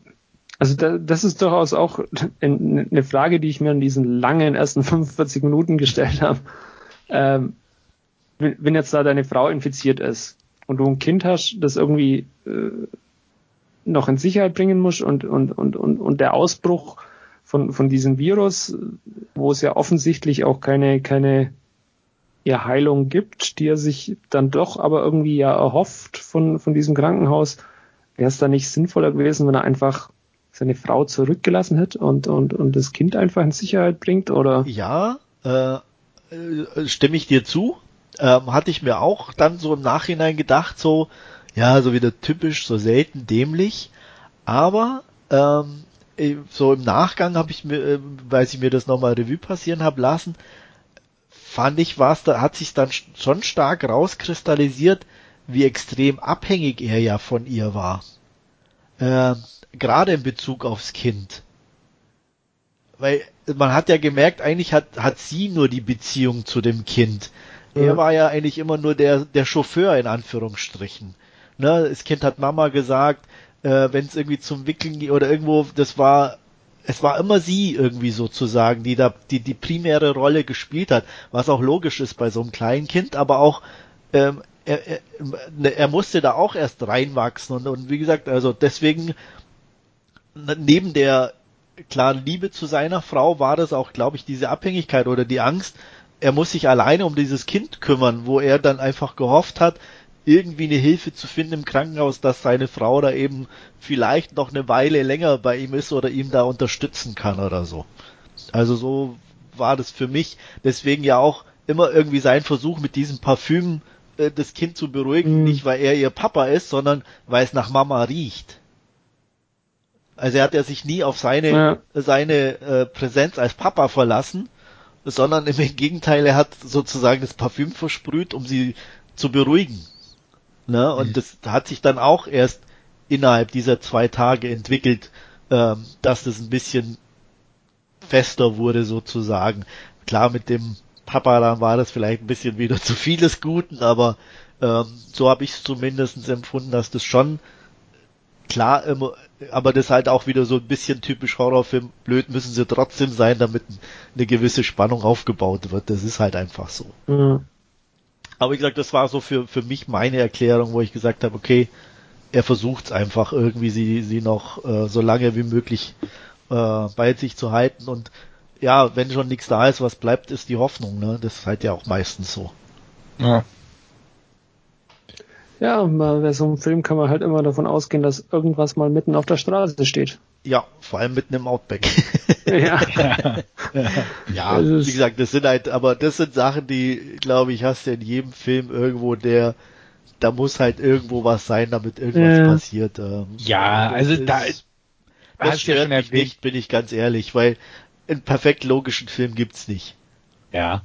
also da, das ist durchaus auch eine Frage, die ich mir in diesen langen ersten 45 Minuten gestellt habe. Ähm, wenn jetzt da deine Frau infiziert ist und du ein Kind hast, das irgendwie äh, noch in Sicherheit bringen musst und, und, und, und, und der Ausbruch von, von diesem Virus, wo es ja offensichtlich auch keine, keine ja, Heilung gibt, die er sich dann doch aber irgendwie ja erhofft von, von diesem Krankenhaus, wäre es da nicht sinnvoller gewesen, wenn er einfach seine Frau zurückgelassen hat und, und, und das Kind einfach in Sicherheit bringt, oder? Ja, äh, äh, stimme ich dir zu. Ähm, hatte ich mir auch dann so im Nachhinein gedacht, so, ja, so wieder typisch, so selten dämlich. Aber ähm, so im Nachgang habe ich mir, äh, weil ich mir das nochmal Revue passieren habe lassen, fand ich, was da hat sich dann schon stark rauskristallisiert, wie extrem abhängig er ja von ihr war. Äh, Gerade in Bezug aufs Kind. Weil man hat ja gemerkt, eigentlich hat, hat sie nur die Beziehung zu dem Kind. Ja. Er war ja eigentlich immer nur der, der Chauffeur in Anführungsstrichen. Ne, das Kind hat Mama gesagt, äh, wenn es irgendwie zum Wickeln geht oder irgendwo, das war, es war immer sie irgendwie sozusagen, die da die die primäre Rolle gespielt hat, was auch logisch ist bei so einem kleinen Kind, aber auch ähm, er, er, er musste da auch erst reinwachsen und, und wie gesagt, also deswegen neben der klaren Liebe zu seiner Frau war das auch, glaube ich, diese Abhängigkeit oder die Angst, er muss sich alleine um dieses Kind kümmern, wo er dann einfach gehofft hat, irgendwie eine Hilfe zu finden im Krankenhaus, dass seine Frau da eben vielleicht noch eine Weile länger bei ihm ist oder ihm da unterstützen kann oder so. Also so war das für mich. Deswegen ja auch immer irgendwie sein Versuch mit diesem Parfüm äh, das Kind zu beruhigen, mhm. nicht weil er ihr Papa ist, sondern weil es nach Mama riecht. Also er hat ja sich nie auf seine ja. seine äh, Präsenz als Papa verlassen, sondern im Gegenteil, er hat sozusagen das Parfüm versprüht, um sie zu beruhigen. Ne? Und mhm. das hat sich dann auch erst innerhalb dieser zwei Tage entwickelt, ähm, dass das ein bisschen fester wurde sozusagen. Klar, mit dem Papa dann war das vielleicht ein bisschen wieder zu vieles Guten, aber ähm, so habe ich es zumindest empfunden, dass das schon klar immer, aber das halt auch wieder so ein bisschen typisch Horrorfilm, blöd müssen sie trotzdem sein, damit eine gewisse Spannung aufgebaut wird. Das ist halt einfach so. Mhm. Aber wie gesagt, das war so für, für mich meine Erklärung, wo ich gesagt habe, okay, er versucht es einfach irgendwie, sie, sie noch äh, so lange wie möglich äh, bei sich zu halten. Und ja, wenn schon nichts da ist, was bleibt, ist die Hoffnung. Ne? Das ist halt ja auch meistens so. Ja. Ja, bei so einem Film kann man halt immer davon ausgehen, dass irgendwas mal mitten auf der Straße steht. Ja, vor allem mitten im Outback. ja. ja, wie gesagt, das sind halt, aber das sind Sachen, die, glaube ich, hast du in jedem Film irgendwo, der, da muss halt irgendwo was sein, damit irgendwas ja. passiert. Ähm, ja, also ist, da, das stört ja mich nicht, bin ich ganz ehrlich, weil einen perfekt logischen Film gibt's nicht. Ja.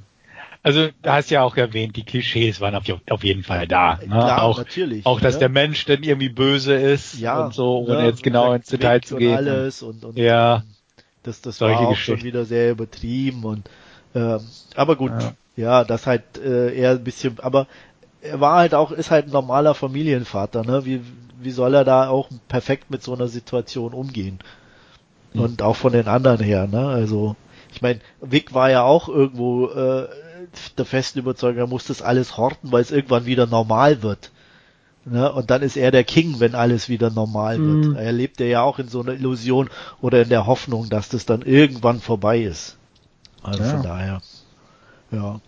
Also, da hast ja auch erwähnt, die Klischees waren auf, auf jeden Fall da. Ne? Klar, auch, natürlich. Auch, dass ne? der Mensch dann irgendwie böse ist ja, und so, ohne ne? jetzt genau ins Detail zu gehen. Und alles und, und ja, das, das war auch schon wieder sehr übertrieben und ähm, aber gut, ja, ja das halt äh, eher ein bisschen, aber er war halt auch, ist halt ein normaler Familienvater, ne? Wie, wie soll er da auch perfekt mit so einer Situation umgehen? Mhm. Und auch von den anderen her, ne? Also, ich meine, Vic war ja auch irgendwo äh, der festen Überzeugung, er muss das alles horten, weil es irgendwann wieder normal wird. Ne? Und dann ist er der King, wenn alles wieder normal wird. Mhm. Er lebt ja auch in so einer Illusion oder in der Hoffnung, dass das dann irgendwann vorbei ist. Also ja. von daher. Ja.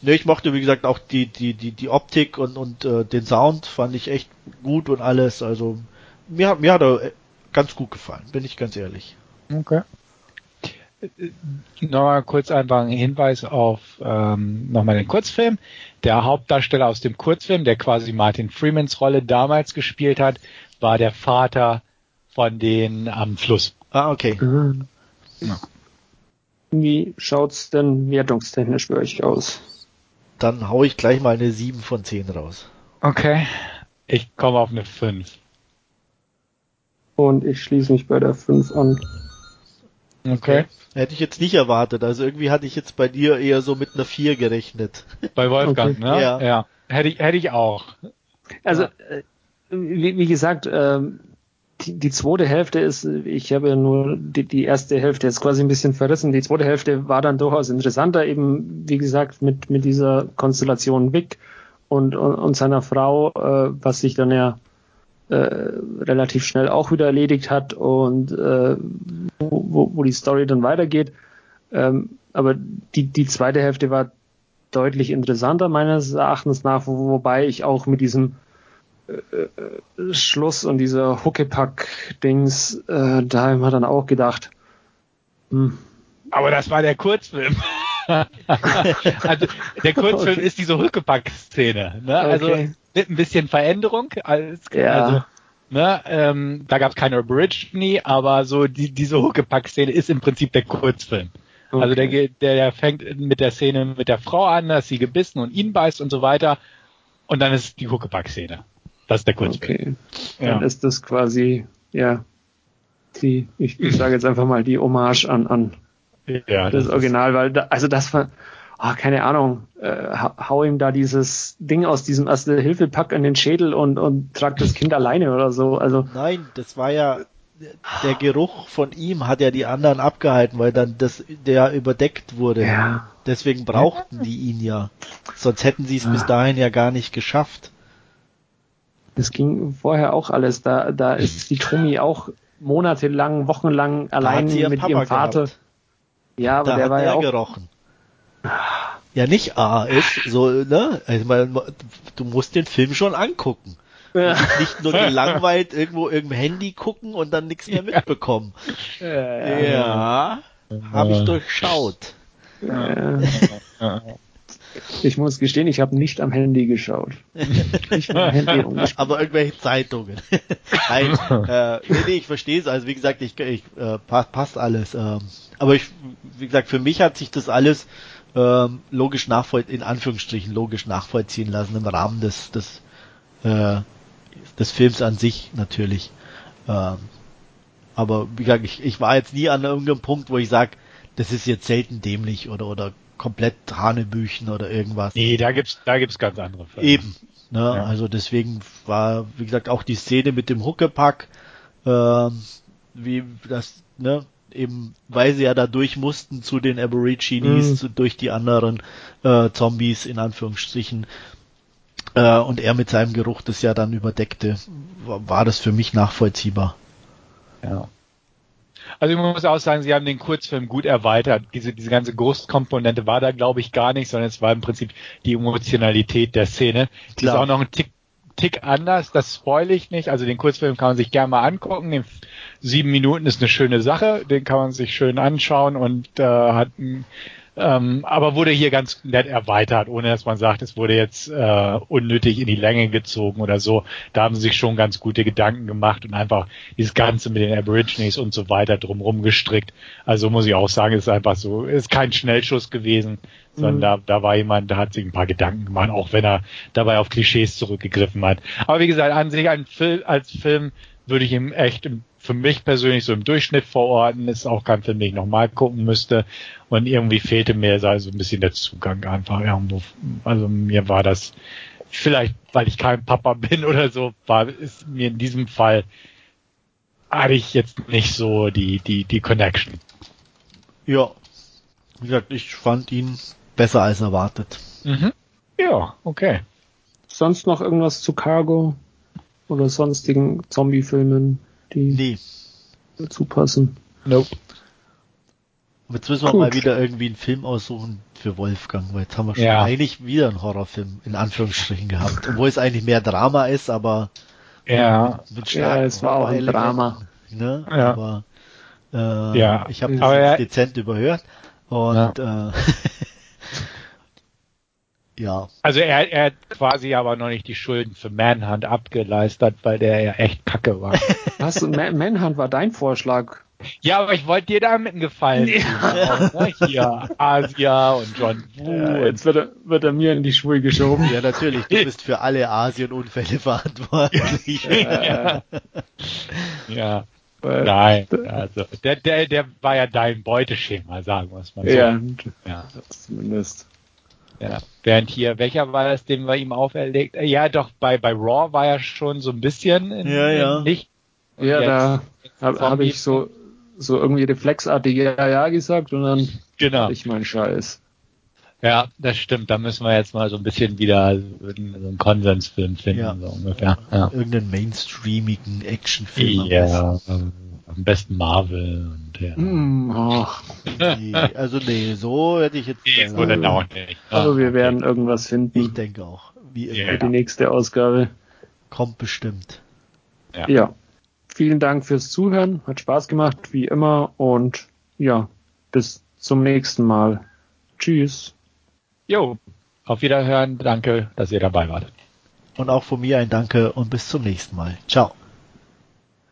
Ne, ich mochte, wie gesagt, auch die, die, die, die Optik und, und äh, den Sound fand ich echt gut und alles. Also mir, mir hat er ganz gut gefallen, bin ich ganz ehrlich. Okay nochmal kurz einfach ein Hinweis auf ähm, nochmal den Kurzfilm. Der Hauptdarsteller aus dem Kurzfilm, der quasi Martin Freemans Rolle damals gespielt hat, war der Vater von den am Fluss. Ah, okay. Mhm. Ja. Wie schaut's denn wertungstechnisch bei euch aus? Dann hau ich gleich mal eine 7 von 10 raus. Okay. Ich komme auf eine 5. Und ich schließe mich bei der 5 an. Okay. Hätte ich jetzt nicht erwartet. Also irgendwie hatte ich jetzt bei dir eher so mit einer 4 gerechnet. Bei Wolfgang, okay. ne? Ja. ja. Hätte ich, hätte ich auch. Also, äh, wie, wie gesagt, ähm, die, die zweite Hälfte ist, ich habe ja nur die, die erste Hälfte jetzt quasi ein bisschen verrissen. Die zweite Hälfte war dann durchaus interessanter, eben wie gesagt mit mit dieser Konstellation Vic und und, und seiner Frau, äh, was sich dann ja äh, relativ schnell auch wieder erledigt hat und äh, wo, wo die Story dann weitergeht. Ähm, aber die, die zweite Hälfte war deutlich interessanter meines Erachtens nach, wo, wobei ich auch mit diesem äh, Schluss und dieser Huckepack-Dings, äh, da haben wir dann auch gedacht, hm. Aber das war der Kurzfilm. also der Kurzfilm okay. ist diese Huckepack-Szene. Ne? Also okay. mit ein bisschen Veränderung. Als, ja. Also, ne, ähm, da gab es keine Aborigine, aber so die, diese Huckepack-Szene ist im Prinzip der Kurzfilm. Okay. Also der, der, der fängt mit der Szene mit der Frau an, dass sie gebissen und ihn beißt und so weiter. Und dann ist die Huckepack-Szene. Das ist der Kurzfilm. Okay. Dann ist das quasi, ja, die, ich, ich sage jetzt einfach mal die Hommage an, an ja, das, das Original, weil da, also das war, oh, keine Ahnung, äh, hau ihm da dieses Ding aus diesem erste Hilfepack an den Schädel und, und trag das Kind alleine oder so. Also Nein, das war ja der Geruch von ihm hat ja die anderen abgehalten, weil dann das der überdeckt wurde. Ja. Deswegen brauchten die ihn ja. Sonst hätten sie es bis dahin ja gar nicht geschafft. Das ging vorher auch alles. Da, da ist die Tommy auch monatelang, wochenlang allein mit Papa ihrem Vater. Gehabt. Ja, aber da der war ja auch gerochen. Ja, nicht A ist so, ne? Also, man, du musst den Film schon angucken. Ja. Nicht nur gelangweilt irgendwo irgendein Handy gucken und dann nichts mehr mitbekommen. Ja, ja, ja habe ich durchschaut. Ja. Ich muss gestehen, ich habe nicht am Handy geschaut. Ich Handy Aber irgendwelche Zeitungen. Nein, äh, nee, nee, ich verstehe es. Also wie gesagt, ich, ich äh, passt, passt alles. Ähm, aber ich, wie gesagt, für mich hat sich das alles ähm, logisch nachvollziehen, in Anführungsstrichen logisch nachvollziehen lassen im Rahmen des, des, äh, des Films an sich natürlich. Ähm, aber wie gesagt, ich, ich war jetzt nie an irgendeinem Punkt, wo ich sage, das ist jetzt selten dämlich oder oder komplett Hanebüchen oder irgendwas. Nee, da gibt's, da gibt's ganz andere Fälle. Eben. Ne? Ja. Also deswegen war, wie gesagt, auch die Szene mit dem Huckepack, äh, wie das, ne, eben, weil sie ja da durch mussten zu den Aborigines, mhm. durch die anderen äh, Zombies in Anführungsstrichen, äh, und er mit seinem Geruch das ja dann überdeckte, war, war das für mich nachvollziehbar. Ja. Also ich muss auch sagen, sie haben den Kurzfilm gut erweitert. Diese, diese ganze Ghost-Komponente war da, glaube ich, gar nicht, sondern es war im Prinzip die Emotionalität der Szene. Klar. Die ist auch noch ein Tick, Tick anders, das spoil ich nicht. Also den Kurzfilm kann man sich gerne mal angucken. Den sieben Minuten ist eine schöne Sache, den kann man sich schön anschauen und äh, hat ein ähm, aber wurde hier ganz nett erweitert, ohne dass man sagt, es wurde jetzt äh, unnötig in die Länge gezogen oder so. Da haben sie sich schon ganz gute Gedanken gemacht und einfach dieses Ganze mit den Aborigines und so weiter drumherum gestrickt. Also muss ich auch sagen, ist einfach so, ist kein Schnellschuss gewesen, sondern mhm. da, da war jemand, da hat sich ein paar Gedanken gemacht, auch wenn er dabei auf Klischees zurückgegriffen hat. Aber wie gesagt, an sich ein Film, als Film würde ich ihm echt im für mich persönlich so im Durchschnitt verorten. Ist auch kein Film, den ich nochmal gucken müsste. Und irgendwie fehlte mir so ein bisschen der Zugang einfach irgendwo. Also mir war das vielleicht, weil ich kein Papa bin oder so, war ist mir in diesem Fall hatte ich jetzt nicht so die die die Connection. Ja, wie gesagt, ich fand ihn besser als erwartet. Mhm. Ja, okay. Sonst noch irgendwas zu Cargo oder sonstigen Zombie-Filmen? Die nee. dazu passen. Nope. Jetzt müssen wir Gut. mal wieder irgendwie einen Film aussuchen für Wolfgang, weil jetzt haben wir schon ja. eigentlich wieder einen Horrorfilm in Anführungsstrichen gehabt, obwohl es eigentlich mehr Drama ist, aber ja, ja es war auch ein Drama. Ne? Ja. Aber äh, ja. ich habe das aber dezent überhört und ja. äh, ja. Also er, er hat quasi aber noch nicht die Schulden für Manhunt abgeleistet, weil der ja echt kacke war. Was? Manhunt war dein Vorschlag? Ja, aber ich wollte dir damit einen Gefallen ja. tun. Ne? Hier, Asia und John Woo. Ja, jetzt wird er, wird er mir in die Schuhe geschoben. Ja, natürlich. Du bist für alle Asien-Unfälle verantwortlich. ja. ja. Nein, also der, der, der war ja dein Beuteschema, sagen wir es mal so. Ja, ja. zumindest. Ja. Während hier, welcher war das, den wir ihm auferlegt? Ja, doch, bei, bei Raw war er schon so ein bisschen in, ja, ja. In Licht. ja, da habe hab ich so, so irgendwie reflexartig ja, ja gesagt und dann genau. ich meinen Scheiß. Ja, das stimmt. Da müssen wir jetzt mal so ein bisschen wieder so einen Konsensfilm finden, ja. so ungefähr. Ja. Irgendeinen mainstreamigen Actionfilm. Ja, am besten Marvel und ja. Mm, ach, nee, also nee, so hätte ich jetzt. Nee, so dann auch nicht. Also wir werden irgendwas finden. Ich denke auch. Wie immer. Ja. Die nächste Ausgabe. kommt bestimmt. Ja. ja. Vielen Dank fürs Zuhören. Hat Spaß gemacht, wie immer. Und ja, bis zum nächsten Mal. Tschüss. Jo, auf Wiederhören. Danke, dass ihr dabei wart. Und auch von mir ein Danke und bis zum nächsten Mal. Ciao.